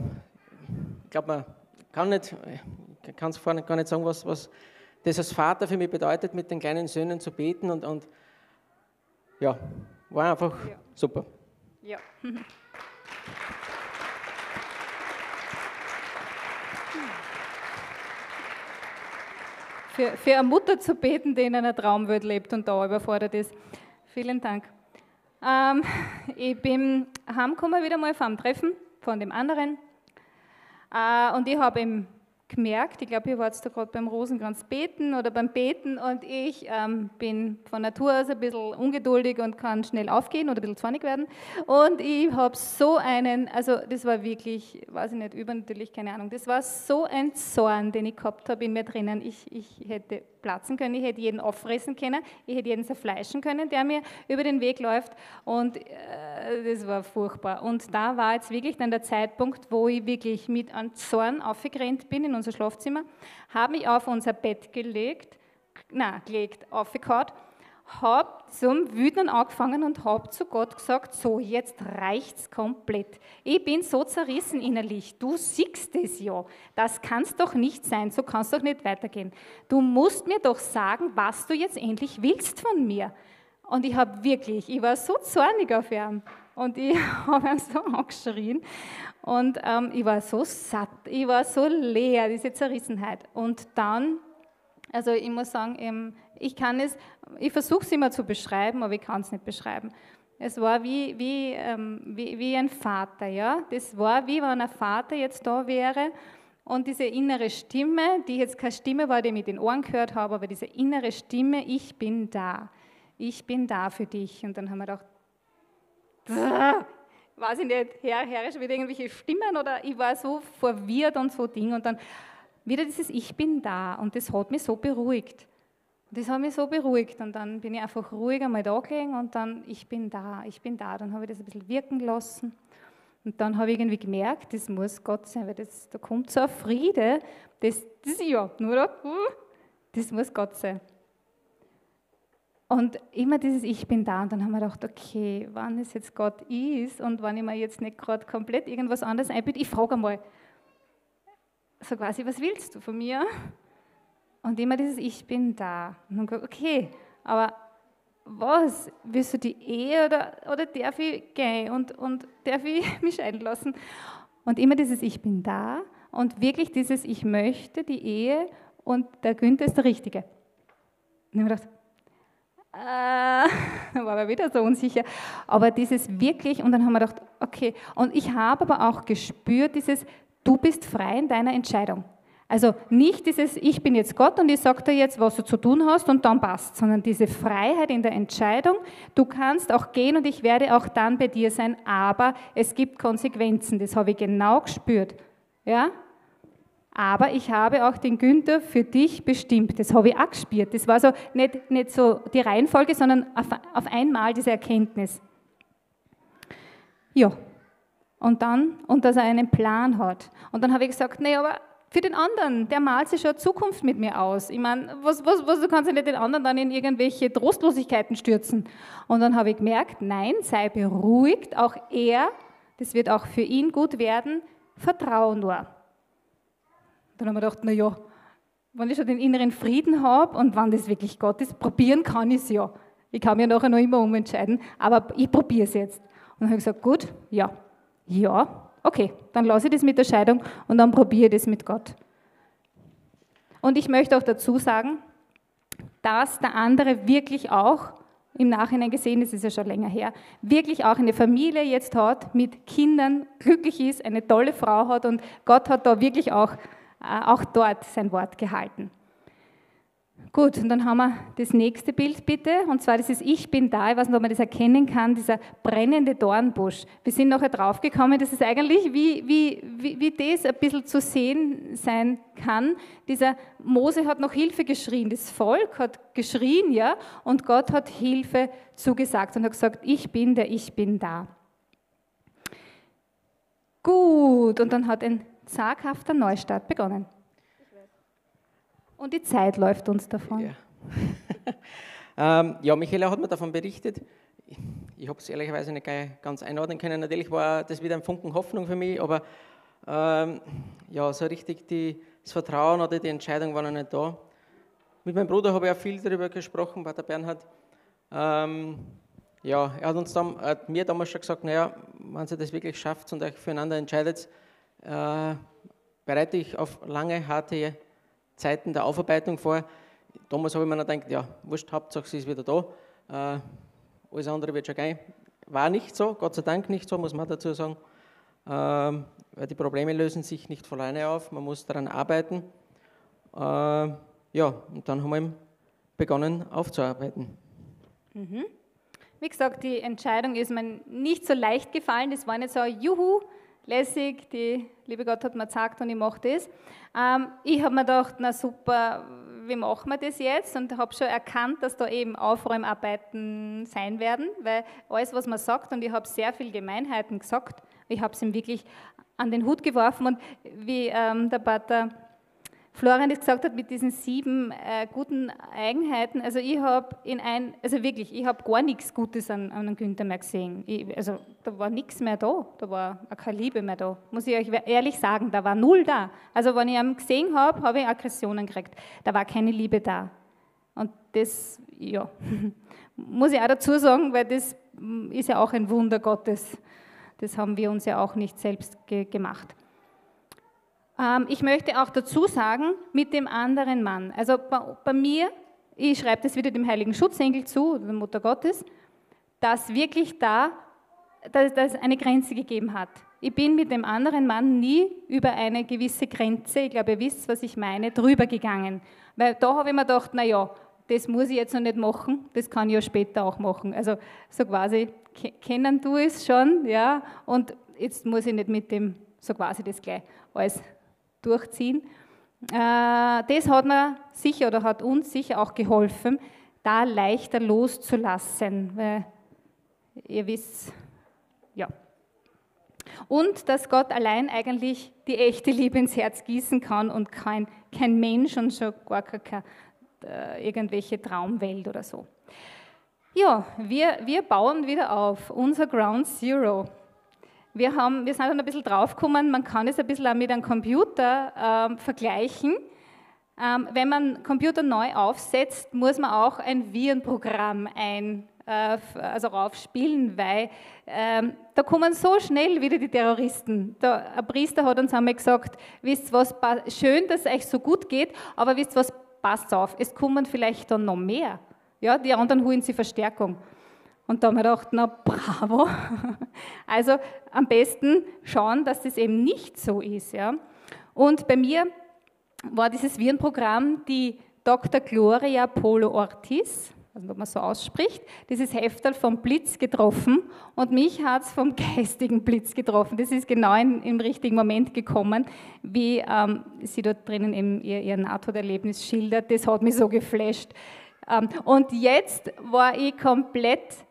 ich glaube, man kann nicht, kann es gar nicht sagen, was, was das als Vater für mich bedeutet, mit den kleinen Söhnen zu beten. Und, und ja, war einfach ja. super. Ja. für, für eine Mutter zu beten, die in einer Traumwelt lebt und da überfordert ist. Vielen Dank. Ähm, ich bin heimgekommen wieder mal vom Treffen von dem anderen äh, und ich habe im gemerkt, ich glaube, ihr wart da gerade beim Rosenkranz beten oder beim Beten und ich ähm, bin von Natur aus ein bisschen ungeduldig und kann schnell aufgehen oder ein bisschen zornig werden. Und ich habe so einen, also das war wirklich, weiß ich nicht, übernatürlich, keine Ahnung, das war so ein Zorn, den ich gehabt habe in mir drinnen. Ich, ich hätte platzen können, ich hätte jeden auffressen können, ich hätte jeden zerfleischen können, der mir über den Weg läuft. Und äh, das war furchtbar. Und da war jetzt wirklich dann der Zeitpunkt, wo ich wirklich mit einem Zorn aufgerannt bin in unser Schlafzimmer, habe mich auf unser Bett gelegt, na, gelegt, aufgehauen, habe so wütend angefangen und habe zu Gott gesagt, so, jetzt reicht's komplett. Ich bin so zerrissen innerlich. Du siehst es ja. Das kann es doch nicht sein. So kann es doch nicht weitergehen. Du musst mir doch sagen, was du jetzt endlich willst von mir. Und ich habe wirklich, ich war so zornig auf ihn. Und ich habe ihn so angeschrien. Und ähm, ich war so satt, ich war so leer, diese Zerrissenheit. Und dann, also ich muss sagen, ich kann es, ich versuche es immer zu beschreiben, aber ich kann es nicht beschreiben. Es war wie, ähm, wie, wie ein Vater, ja. Das war wie wenn ein Vater jetzt da wäre und diese innere Stimme, die jetzt keine Stimme war, die ich mit den Ohren gehört habe, aber diese innere Stimme, ich bin da, ich bin da für dich. Und dann haben wir gedacht, weiß ich nicht, her, her schon wieder irgendwelche Stimmen oder ich war so verwirrt und so Ding und dann wieder dieses Ich bin da und das hat mich so beruhigt. Das hat mich so beruhigt und dann bin ich einfach ruhig einmal da gelegen und dann, ich bin da, ich bin da. Dann habe ich das ein bisschen wirken lassen und dann habe ich irgendwie gemerkt, das muss Gott sein, weil das, da kommt so ein Friede, das, das ist ja, nur da, das muss Gott sein. Und immer dieses Ich bin da. Und dann haben wir gedacht, okay, wann es jetzt Gott ist und wann ich mir jetzt nicht gerade komplett irgendwas anderes einbilde, ich frage einmal, so quasi, was willst du von mir? Und immer dieses Ich bin da. Und dann gesagt, okay, aber was? Willst du die Ehe oder, oder darf ich gehen und, und darf ich mich scheiden lassen? Und immer dieses Ich bin da und wirklich dieses Ich möchte die Ehe und der Günther ist der Richtige. Und ich habe gedacht, äh, war aber wieder so unsicher. Aber dieses wirklich, und dann haben wir gedacht, okay, und ich habe aber auch gespürt, dieses, du bist frei in deiner Entscheidung. Also nicht dieses, ich bin jetzt Gott und ich sage dir jetzt, was du zu tun hast und dann passt, sondern diese Freiheit in der Entscheidung. Du kannst auch gehen und ich werde auch dann bei dir sein, aber es gibt Konsequenzen. Das habe ich genau gespürt. Ja? aber ich habe auch den Günther für dich bestimmt. Das habe ich auch gespürt. Das war so nicht, nicht so die Reihenfolge, sondern auf, auf einmal diese Erkenntnis. Ja, und dann, und dass er einen Plan hat. Und dann habe ich gesagt, nee, aber für den anderen, der malt sich schon Zukunft mit mir aus. Ich meine, was, was, was, du kannst ja nicht den anderen dann in irgendwelche Trostlosigkeiten stürzen. Und dann habe ich gemerkt, nein, sei beruhigt, auch er, das wird auch für ihn gut werden, vertraue nur. Dann haben wir gedacht, naja, wenn ich schon den inneren Frieden habe und wenn das wirklich Gott ist, probieren kann ich es ja. Ich kann mir nachher noch immer umentscheiden, aber ich probiere es jetzt. Und dann habe ich gesagt, gut, ja, ja, okay, dann lasse ich das mit der Scheidung und dann probiere ich das mit Gott. Und ich möchte auch dazu sagen, dass der andere wirklich auch, im Nachhinein gesehen, das ist ja schon länger her, wirklich auch eine Familie jetzt hat, mit Kindern, glücklich ist, eine tolle Frau hat und Gott hat da wirklich auch äh, auch dort sein Wort gehalten. Gut, und dann haben wir das nächste Bild bitte, und zwar dieses Ich bin da, ich weiß nicht, ob man das erkennen kann, dieser brennende Dornbusch. Wir sind nachher draufgekommen, dass es eigentlich wie, wie, wie, wie das ein bisschen zu sehen sein kann. Dieser Mose hat noch Hilfe geschrien, das Volk hat geschrien, ja, und Gott hat Hilfe zugesagt und hat gesagt, ich bin der, ich bin da. Gut, und dann hat ein zaghafter Neustart begonnen. Und die Zeit läuft uns davon. Ja, ähm, ja Michaela hat mir davon berichtet. Ich habe es ehrlicherweise nicht ganz einordnen können. Natürlich war das wieder ein Funken Hoffnung für mich, aber ähm, ja, so richtig die, das Vertrauen oder die Entscheidung war noch nicht da. Mit meinem Bruder habe ich auch viel darüber gesprochen, Pater Bernhard. Ähm, ja, er hat, uns dann, hat mir damals schon gesagt, naja, wenn ihr das wirklich schafft und euch füreinander entscheidet, äh, bereite ich auf lange, harte Zeiten der Aufarbeitung vor. Damals habe ich mir noch gedacht, ja, wurscht, Hauptsache sie ist wieder da. Äh, alles andere wird schon gehen. War nicht so, Gott sei Dank nicht so, muss man dazu sagen. Ähm, weil die Probleme lösen sich nicht von alleine auf, man muss daran arbeiten. Äh, ja, und dann haben wir begonnen aufzuarbeiten. Mhm. Wie gesagt, die Entscheidung ist mir nicht so leicht gefallen. Das war nicht so, juhu, lässig, die liebe Gott hat mir gesagt und ich mache das. Ähm, ich habe mir gedacht, na super, wie machen wir das jetzt? Und habe schon erkannt, dass da eben Aufräumarbeiten sein werden, weil alles, was man sagt, und ich habe sehr viel Gemeinheiten gesagt, ich habe es ihm wirklich an den Hut geworfen und wie ähm, der Pater Florian das gesagt hat mit diesen sieben äh, guten Eigenheiten, also ich habe in ein, also wirklich, ich habe gar nichts Gutes an, an Günther mehr gesehen. Ich, also da war nichts mehr da, da war keine Liebe mehr da, muss ich euch ehrlich sagen, da war null da. Also wenn ich ihn gesehen habe, habe ich Aggressionen gekriegt, da war keine Liebe da. Und das, ja, muss ich auch dazu sagen, weil das ist ja auch ein Wunder Gottes. Das haben wir uns ja auch nicht selbst ge gemacht. Ähm, ich möchte auch dazu sagen, mit dem anderen Mann. Also bei, bei mir, ich schreibe das wieder dem Heiligen Schutzengel zu, der Mutter Gottes, dass wirklich da dass, dass eine Grenze gegeben hat. Ich bin mit dem anderen Mann nie über eine gewisse Grenze, ich glaube, ihr wisst, was ich meine, drüber gegangen. Weil da habe ich mir gedacht, naja, das muss ich jetzt noch nicht machen, das kann ich ja später auch machen. Also so quasi, kennen du es schon, ja, und jetzt muss ich nicht mit dem so quasi das gleich alles durchziehen. Äh, das hat mir sicher oder hat uns sicher auch geholfen, da leichter loszulassen, weil ihr wisst, ja. Und dass Gott allein eigentlich die echte Liebe ins Herz gießen kann und kein, kein Mensch und schon gar keine äh, irgendwelche Traumwelt oder so. Ja, wir, wir bauen wieder auf, unser Ground Zero. Wir, haben, wir sind dann ein bisschen draufgekommen, man kann es ein bisschen auch mit einem Computer ähm, vergleichen. Ähm, wenn man Computer neu aufsetzt, muss man auch ein Virenprogramm ein, äh, also raufspielen, weil ähm, da kommen so schnell wieder die Terroristen. Der, ein Priester hat uns einmal gesagt, wisst was, schön, dass es euch so gut geht, aber wisst was, passt auf, es kommen vielleicht dann noch mehr. Ja, die anderen holen sie Verstärkung. Und da haben wir gedacht, na bravo. Also am besten schauen, dass das eben nicht so ist. Ja. Und bei mir war dieses Virenprogramm die Dr. Gloria Polo Ortiz, also wenn man so ausspricht, dieses Heftel vom Blitz getroffen und mich hat es vom geistigen Blitz getroffen. Das ist genau in, im richtigen Moment gekommen, wie ähm, sie dort drinnen eben ihr, ihr Nahtoderlebnis schildert. Das hat mich so geflasht. Ähm, und jetzt war ich komplett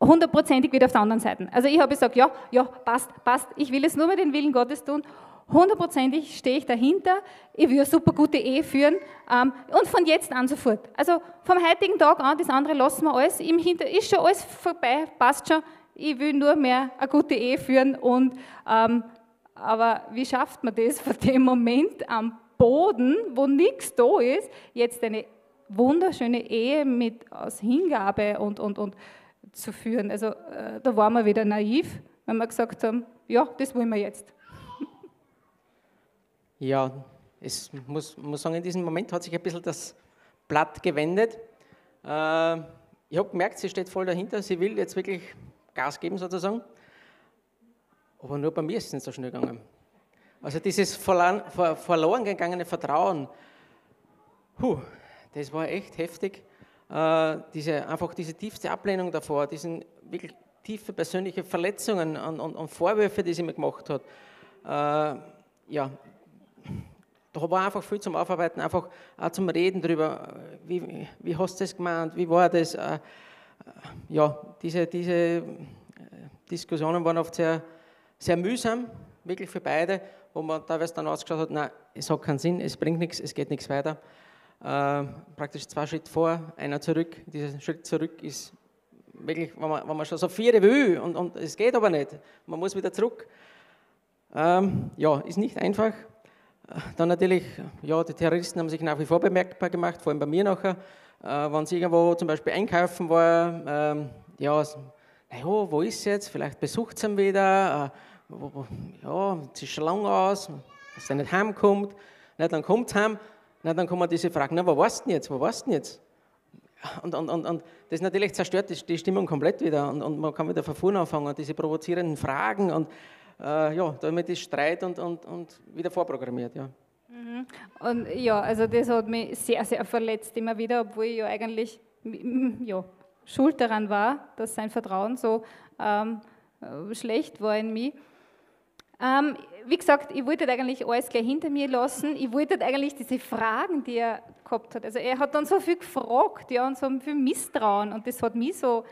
hundertprozentig wieder auf der anderen Seite. Also ich habe gesagt, ja, ja, passt, passt, ich will es nur mit dem Willen Gottes tun. Hundertprozentig stehe ich dahinter, ich will eine super gute Ehe führen ähm, und von jetzt an sofort. Also vom heutigen Tag an, das andere lassen wir alles im Hinter, ist schon alles vorbei, passt schon. Ich will nur mehr eine gute Ehe führen und ähm, aber wie schafft man das von dem Moment am Boden, wo nichts da ist, jetzt eine wunderschöne Ehe mit aus Hingabe und, und, und zu führen. Also äh, da waren wir wieder naiv, wenn wir gesagt haben, ja, das wollen wir jetzt. Ja, es muss, muss sagen, in diesem Moment hat sich ein bisschen das Blatt gewendet. Äh, ich habe gemerkt, sie steht voll dahinter, sie will jetzt wirklich Gas geben sozusagen. Aber nur bei mir ist es nicht so schnell gegangen. Also dieses verloren, gegangene Vertrauen, puh, das war echt heftig äh, diese, einfach diese tiefste Ablehnung davor, diesen wirklich tiefe persönliche Verletzungen und, und, und Vorwürfe, die sie mir gemacht hat. Äh, ja, da war einfach viel zum Aufarbeiten, einfach auch zum Reden darüber, wie, wie hast du das gemeint, wie war das. Äh, ja, diese, diese äh, Diskussionen waren oft sehr, sehr mühsam, wirklich für beide, wo man teilweise dann ausgeschaut hat, nein, es hat keinen Sinn, es bringt nichts, es geht nichts weiter äh, praktisch zwei Schritte vor, einer zurück. Dieser Schritt zurück ist wirklich, wenn man, wenn man schon so vier will und, und es geht aber nicht, man muss wieder zurück. Ähm, ja, ist nicht einfach. Dann natürlich, ja, die Terroristen haben sich nach wie vor bemerkbar gemacht, vor allem bei mir nachher. Äh, wenn sie irgendwo zum Beispiel einkaufen war, ähm, ja, naja, wo ist sie jetzt? Vielleicht besucht sie ihn wieder. Äh, wo, wo, ja, sie ist schon lange aus, dass er nicht heimkommt. Na, dann kommt sie heim na, dann kommen diese Fragen, na, wo warst du denn jetzt, wo warst du denn jetzt? Und, und, und, und das natürlich zerstört die Stimmung komplett wieder und, und man kann wieder von vorne anfangen, diese provozierenden Fragen und äh, ja, damit ist Streit und, und, und wieder vorprogrammiert. Ja. Mhm. Und ja, also das hat mich sehr, sehr verletzt immer wieder, obwohl ich ja eigentlich ja, schuld daran war, dass sein Vertrauen so ähm, schlecht war in mich. Ähm, wie gesagt, ich wollte eigentlich alles gleich hinter mir lassen. Ich wollte eigentlich diese Fragen, die er gehabt hat. Also er hat dann so viel gefragt, ja, und so viel Misstrauen. Und das hat mich so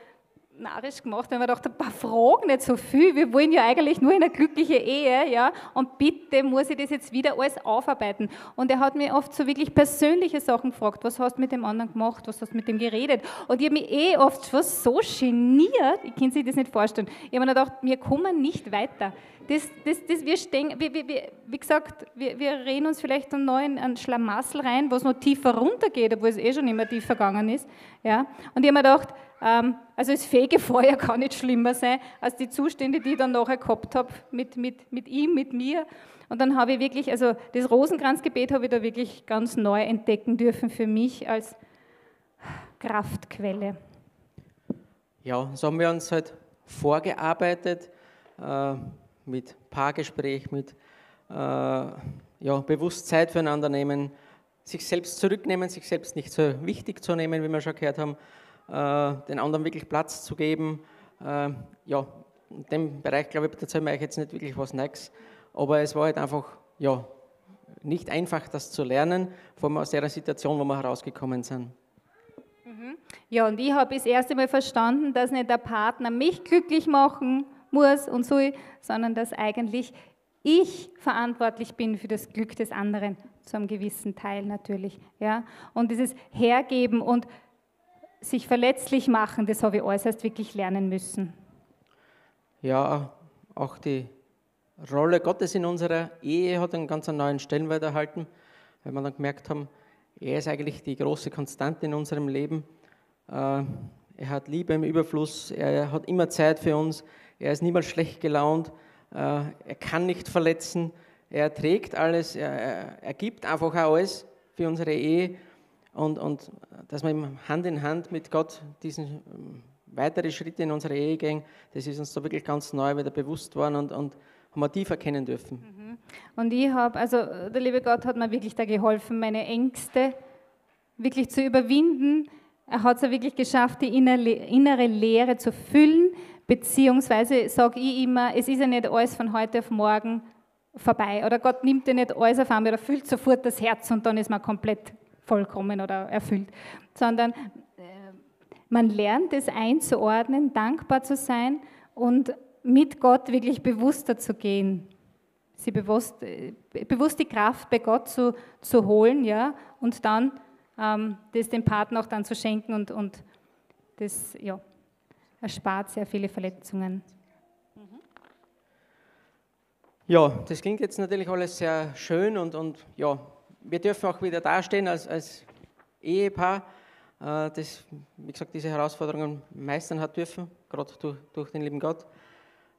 narrisch gemacht, weil man dachte, ein paar Fragen nicht so viel. Wir wollen ja eigentlich nur in eine glückliche Ehe, ja. Und bitte muss ich das jetzt wieder alles aufarbeiten. Und er hat mir oft so wirklich persönliche Sachen gefragt. Was hast du mit dem anderen gemacht? Was hast du mit dem geredet? Und ich habe mich eh oft schon so geniert. Ich kann sich das nicht vorstellen. Ich habe mir gedacht, wir kommen nicht weiter. Das, das, das, wir stehen, wir, wir, wie gesagt, wir, wir reden uns vielleicht einen neuen einen Schlamassel rein, wo es noch tiefer runtergeht, obwohl es eh schon immer tiefer gegangen ist. Ja? Und ich habe mir gedacht, also das Fegefeuer kann nicht schlimmer sein als die Zustände, die ich dann nachher gehabt habe mit, mit, mit ihm, mit mir. Und dann habe ich wirklich, also das Rosenkranzgebet habe ich da wirklich ganz neu entdecken dürfen für mich als Kraftquelle. Ja, so haben wir uns halt vorgearbeitet äh, mit Paargespräch, mit äh, ja, bewusst Zeit füreinander nehmen, sich selbst zurücknehmen, sich selbst nicht so wichtig zu nehmen, wie wir schon gehört haben, den anderen wirklich Platz zu geben. Äh, ja, in dem Bereich, glaube ich, erzählen wir euch jetzt nicht wirklich was Neues, aber es war halt einfach, ja, nicht einfach, das zu lernen, vor allem aus der Situation, wo wir herausgekommen sind. Mhm. Ja, und ich habe das erste Mal verstanden, dass nicht der Partner mich glücklich machen muss und so, sondern dass eigentlich ich verantwortlich bin für das Glück des anderen, zu einem gewissen Teil natürlich. Ja? Und dieses Hergeben und sich verletzlich machen, das habe ich äußerst wirklich lernen müssen. Ja, auch die Rolle Gottes in unserer Ehe hat einen ganz neuen Stellenwert erhalten, weil wir dann gemerkt haben, er ist eigentlich die große Konstante in unserem Leben. Äh, er hat Liebe im Überfluss, er hat immer Zeit für uns, er ist niemals schlecht gelaunt, äh, er kann nicht verletzen, er trägt alles, er, er gibt einfach auch alles für unsere Ehe und, und dass wir Hand in Hand mit Gott diesen ähm, weitere Schritte in unsere Ehe gehen, das ist uns da wirklich ganz neu wieder bewusst worden und, und haben wir tief erkennen dürfen. Mhm. Und ich habe, also der liebe Gott hat mir wirklich da geholfen, meine Ängste wirklich zu überwinden. Er hat es ja wirklich geschafft, die innere Leere zu füllen, beziehungsweise sage ich immer, es ist ja nicht alles von heute auf morgen vorbei. Oder Gott nimmt dir nicht alles auf einmal, er füllt sofort das Herz und dann ist man komplett vollkommen oder erfüllt, sondern äh, man lernt es einzuordnen, dankbar zu sein und mit Gott wirklich bewusster zu gehen. Sie bewusst, äh, bewusst die Kraft bei Gott zu, zu holen ja, und dann ähm, das dem Partner auch dann zu schenken und, und das ja, erspart sehr viele Verletzungen. Ja, das klingt jetzt natürlich alles sehr schön und, und ja, wir dürfen auch wieder dastehen als, als Ehepaar, äh, das, wie gesagt, diese Herausforderungen meistern hat dürfen, gerade durch, durch den lieben Gott,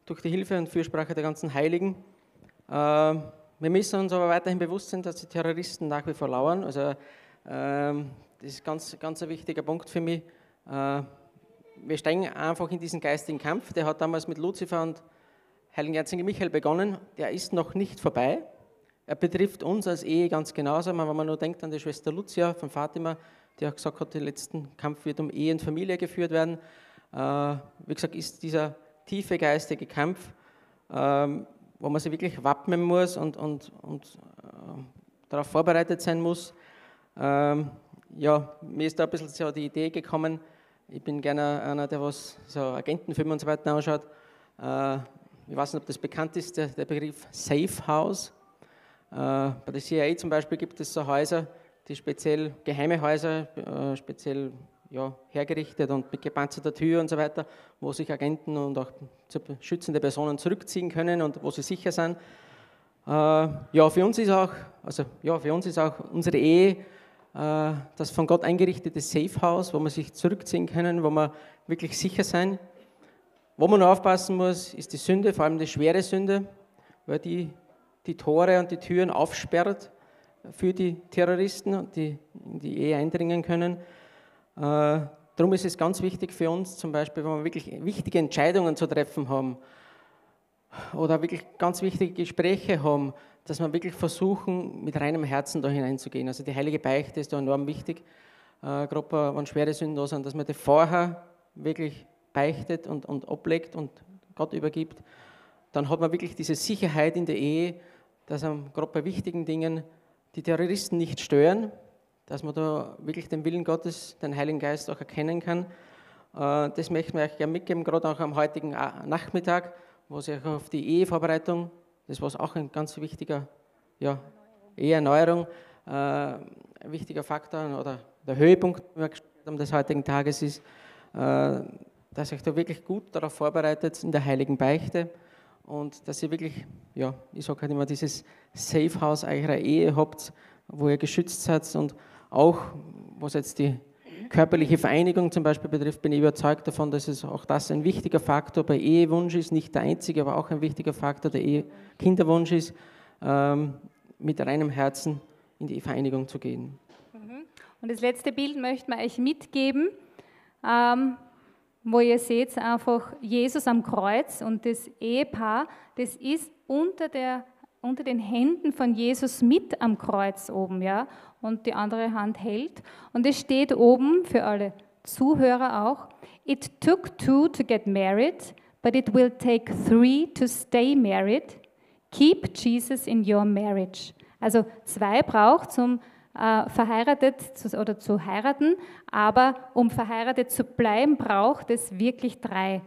durch die Hilfe und Fürsprache der ganzen Heiligen. Äh, wir müssen uns aber weiterhin bewusst sein, dass die Terroristen nach wie vor lauern. Also, ähm, das ist ganz, ganz ein wichtiger Punkt für mich. Äh, wir steigen einfach in diesen geistigen Kampf. Der hat damals mit Luzifer und Heiligen Erzengel Michael begonnen. Der ist noch nicht vorbei. Er betrifft uns als Ehe ganz genauso. Wenn man nur denkt an die Schwester Lucia von Fatima, die auch gesagt hat, der letzten Kampf wird um Ehe und Familie geführt werden. Äh, wie gesagt, ist dieser tiefe geistige Kampf, ähm, wo man sich wirklich wappnen muss und, und, und äh, darauf vorbereitet sein muss. Ähm, ja, mir ist da ein bisschen so die Idee gekommen, ich bin gerne einer, der was so Agentenfilme und so weiter anschaut. Äh, ich weiß nicht, ob das bekannt ist, der, der Begriff Safe House. Äh, bei der CIA zum Beispiel gibt es so Häuser, die speziell geheime Häuser, äh, speziell ja, hergerichtet und mit gepanzerter Tür und so weiter, wo sich Agenten und auch schützende Personen zurückziehen können und wo sie sicher sind. Äh, ja, für uns ist auch, also ja, für uns ist auch unsere Ehe das von Gott eingerichtete Safe House, wo man sich zurückziehen können, wo man wirklich sicher sein. Wo man aufpassen muss, ist die Sünde, vor allem die schwere Sünde, weil die die Tore und die Türen aufsperrt für die Terroristen, die in die Ehe eindringen können. Äh, darum ist es ganz wichtig für uns, zum Beispiel, wenn wir wirklich wichtige Entscheidungen zu treffen haben oder wirklich ganz wichtige Gespräche haben, dass wir wirklich versuchen, mit reinem Herzen da hineinzugehen. Also die heilige Beichte ist da enorm wichtig, äh, gerade wenn schwere Sünden da sind, dass man die vorher wirklich beichtet und, und ablegt und Gott übergibt. Dann hat man wirklich diese Sicherheit in der Ehe, dass gerade bei wichtigen Dingen die Terroristen nicht stören, dass man da wirklich den Willen Gottes, den Heiligen Geist auch erkennen kann. Äh, das möchten wir euch gerne mitgeben, gerade auch am heutigen Nachmittag, wo sich auf die Ehevorbereitung, das war auch ein ganz wichtiger, ja, Eheerneuerung, äh, ein wichtiger Faktor oder der Höhepunkt des heutigen Tages ist, äh, dass euch da wirklich gut darauf vorbereitet in der heiligen Beichte und dass ihr wirklich, ja, ich sage halt immer, dieses Safe House eurer Ehe habt, wo ihr geschützt seid und auch, was jetzt die körperliche Vereinigung zum Beispiel betrifft, bin ich überzeugt davon, dass es auch das ein wichtiger Faktor bei Ehewunsch ist, nicht der einzige, aber auch ein wichtiger Faktor der Ehe Kinderwunsch ist, ähm, mit reinem Herzen in die Vereinigung zu gehen. Mhm. Und das letzte Bild möchte man euch mitgeben, ähm, wo ihr seht einfach Jesus am Kreuz und das Ehepaar, das ist unter der unter den Händen von Jesus mit am Kreuz oben, ja, und die andere Hand hält. Und es steht oben für alle Zuhörer auch: It took two to get married, but it will take three to stay married. Keep Jesus in your marriage. Also zwei braucht zum äh, verheiratet zu, oder zu heiraten, aber um verheiratet zu bleiben, braucht es wirklich drei.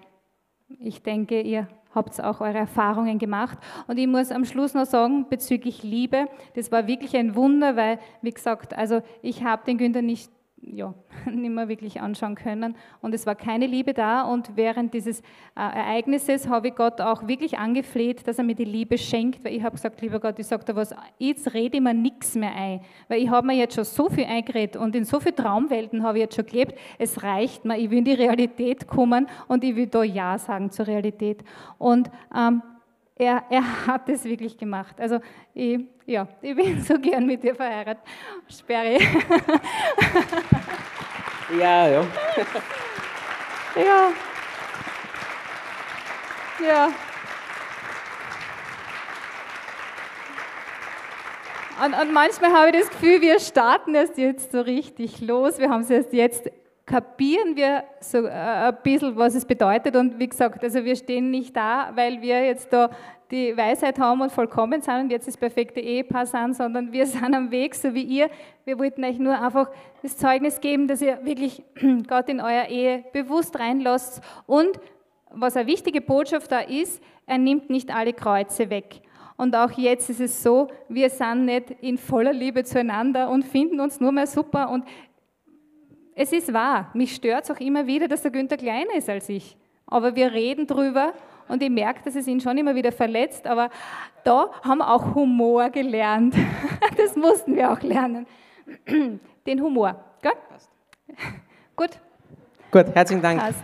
Ich denke, ihr habt auch eure Erfahrungen gemacht. Und ich muss am Schluss noch sagen, bezüglich Liebe, das war wirklich ein Wunder, weil, wie gesagt, also ich habe den Günther nicht ja, nicht mehr wirklich anschauen können. Und es war keine Liebe da. Und während dieses äh, Ereignisses habe ich Gott auch wirklich angefleht, dass er mir die Liebe schenkt, weil ich habe gesagt, lieber Gott, ich sage dir was, jetzt rede ich mir nichts mehr ein, weil ich habe mir jetzt schon so viel eingeredet und in so vielen Traumwelten habe ich jetzt schon gelebt, es reicht mir, ich will in die Realität kommen und ich will da Ja sagen zur Realität. Und ähm, er, er hat es wirklich gemacht. Also ich, ja, ich bin so gern mit dir verheiratet. Sperre. ja, ja. ja. Ja. Und, und, manchmal habe ich das Gefühl, wir starten erst jetzt so richtig los. Wir haben es erst jetzt kapieren wir so äh, ein bisschen, was es bedeutet. Und wie gesagt, also wir stehen nicht da, weil wir jetzt da die Weisheit haben und vollkommen sind und jetzt das perfekte Ehepaar sind, sondern wir sind am Weg, so wie ihr. Wir wollten euch nur einfach das Zeugnis geben, dass ihr wirklich Gott in euer Ehe bewusst reinlasst. Und was eine wichtige Botschaft da ist, er nimmt nicht alle Kreuze weg. Und auch jetzt ist es so, wir sind nicht in voller Liebe zueinander und finden uns nur mehr super. Und es ist wahr, mich stört es auch immer wieder, dass der Günther kleiner ist als ich. Aber wir reden drüber und ich merke, dass es ihn schon immer wieder verletzt. Aber da haben wir auch Humor gelernt. Das mussten wir auch lernen. Den Humor. Gut? Gut. Gut, herzlichen Dank. Passt.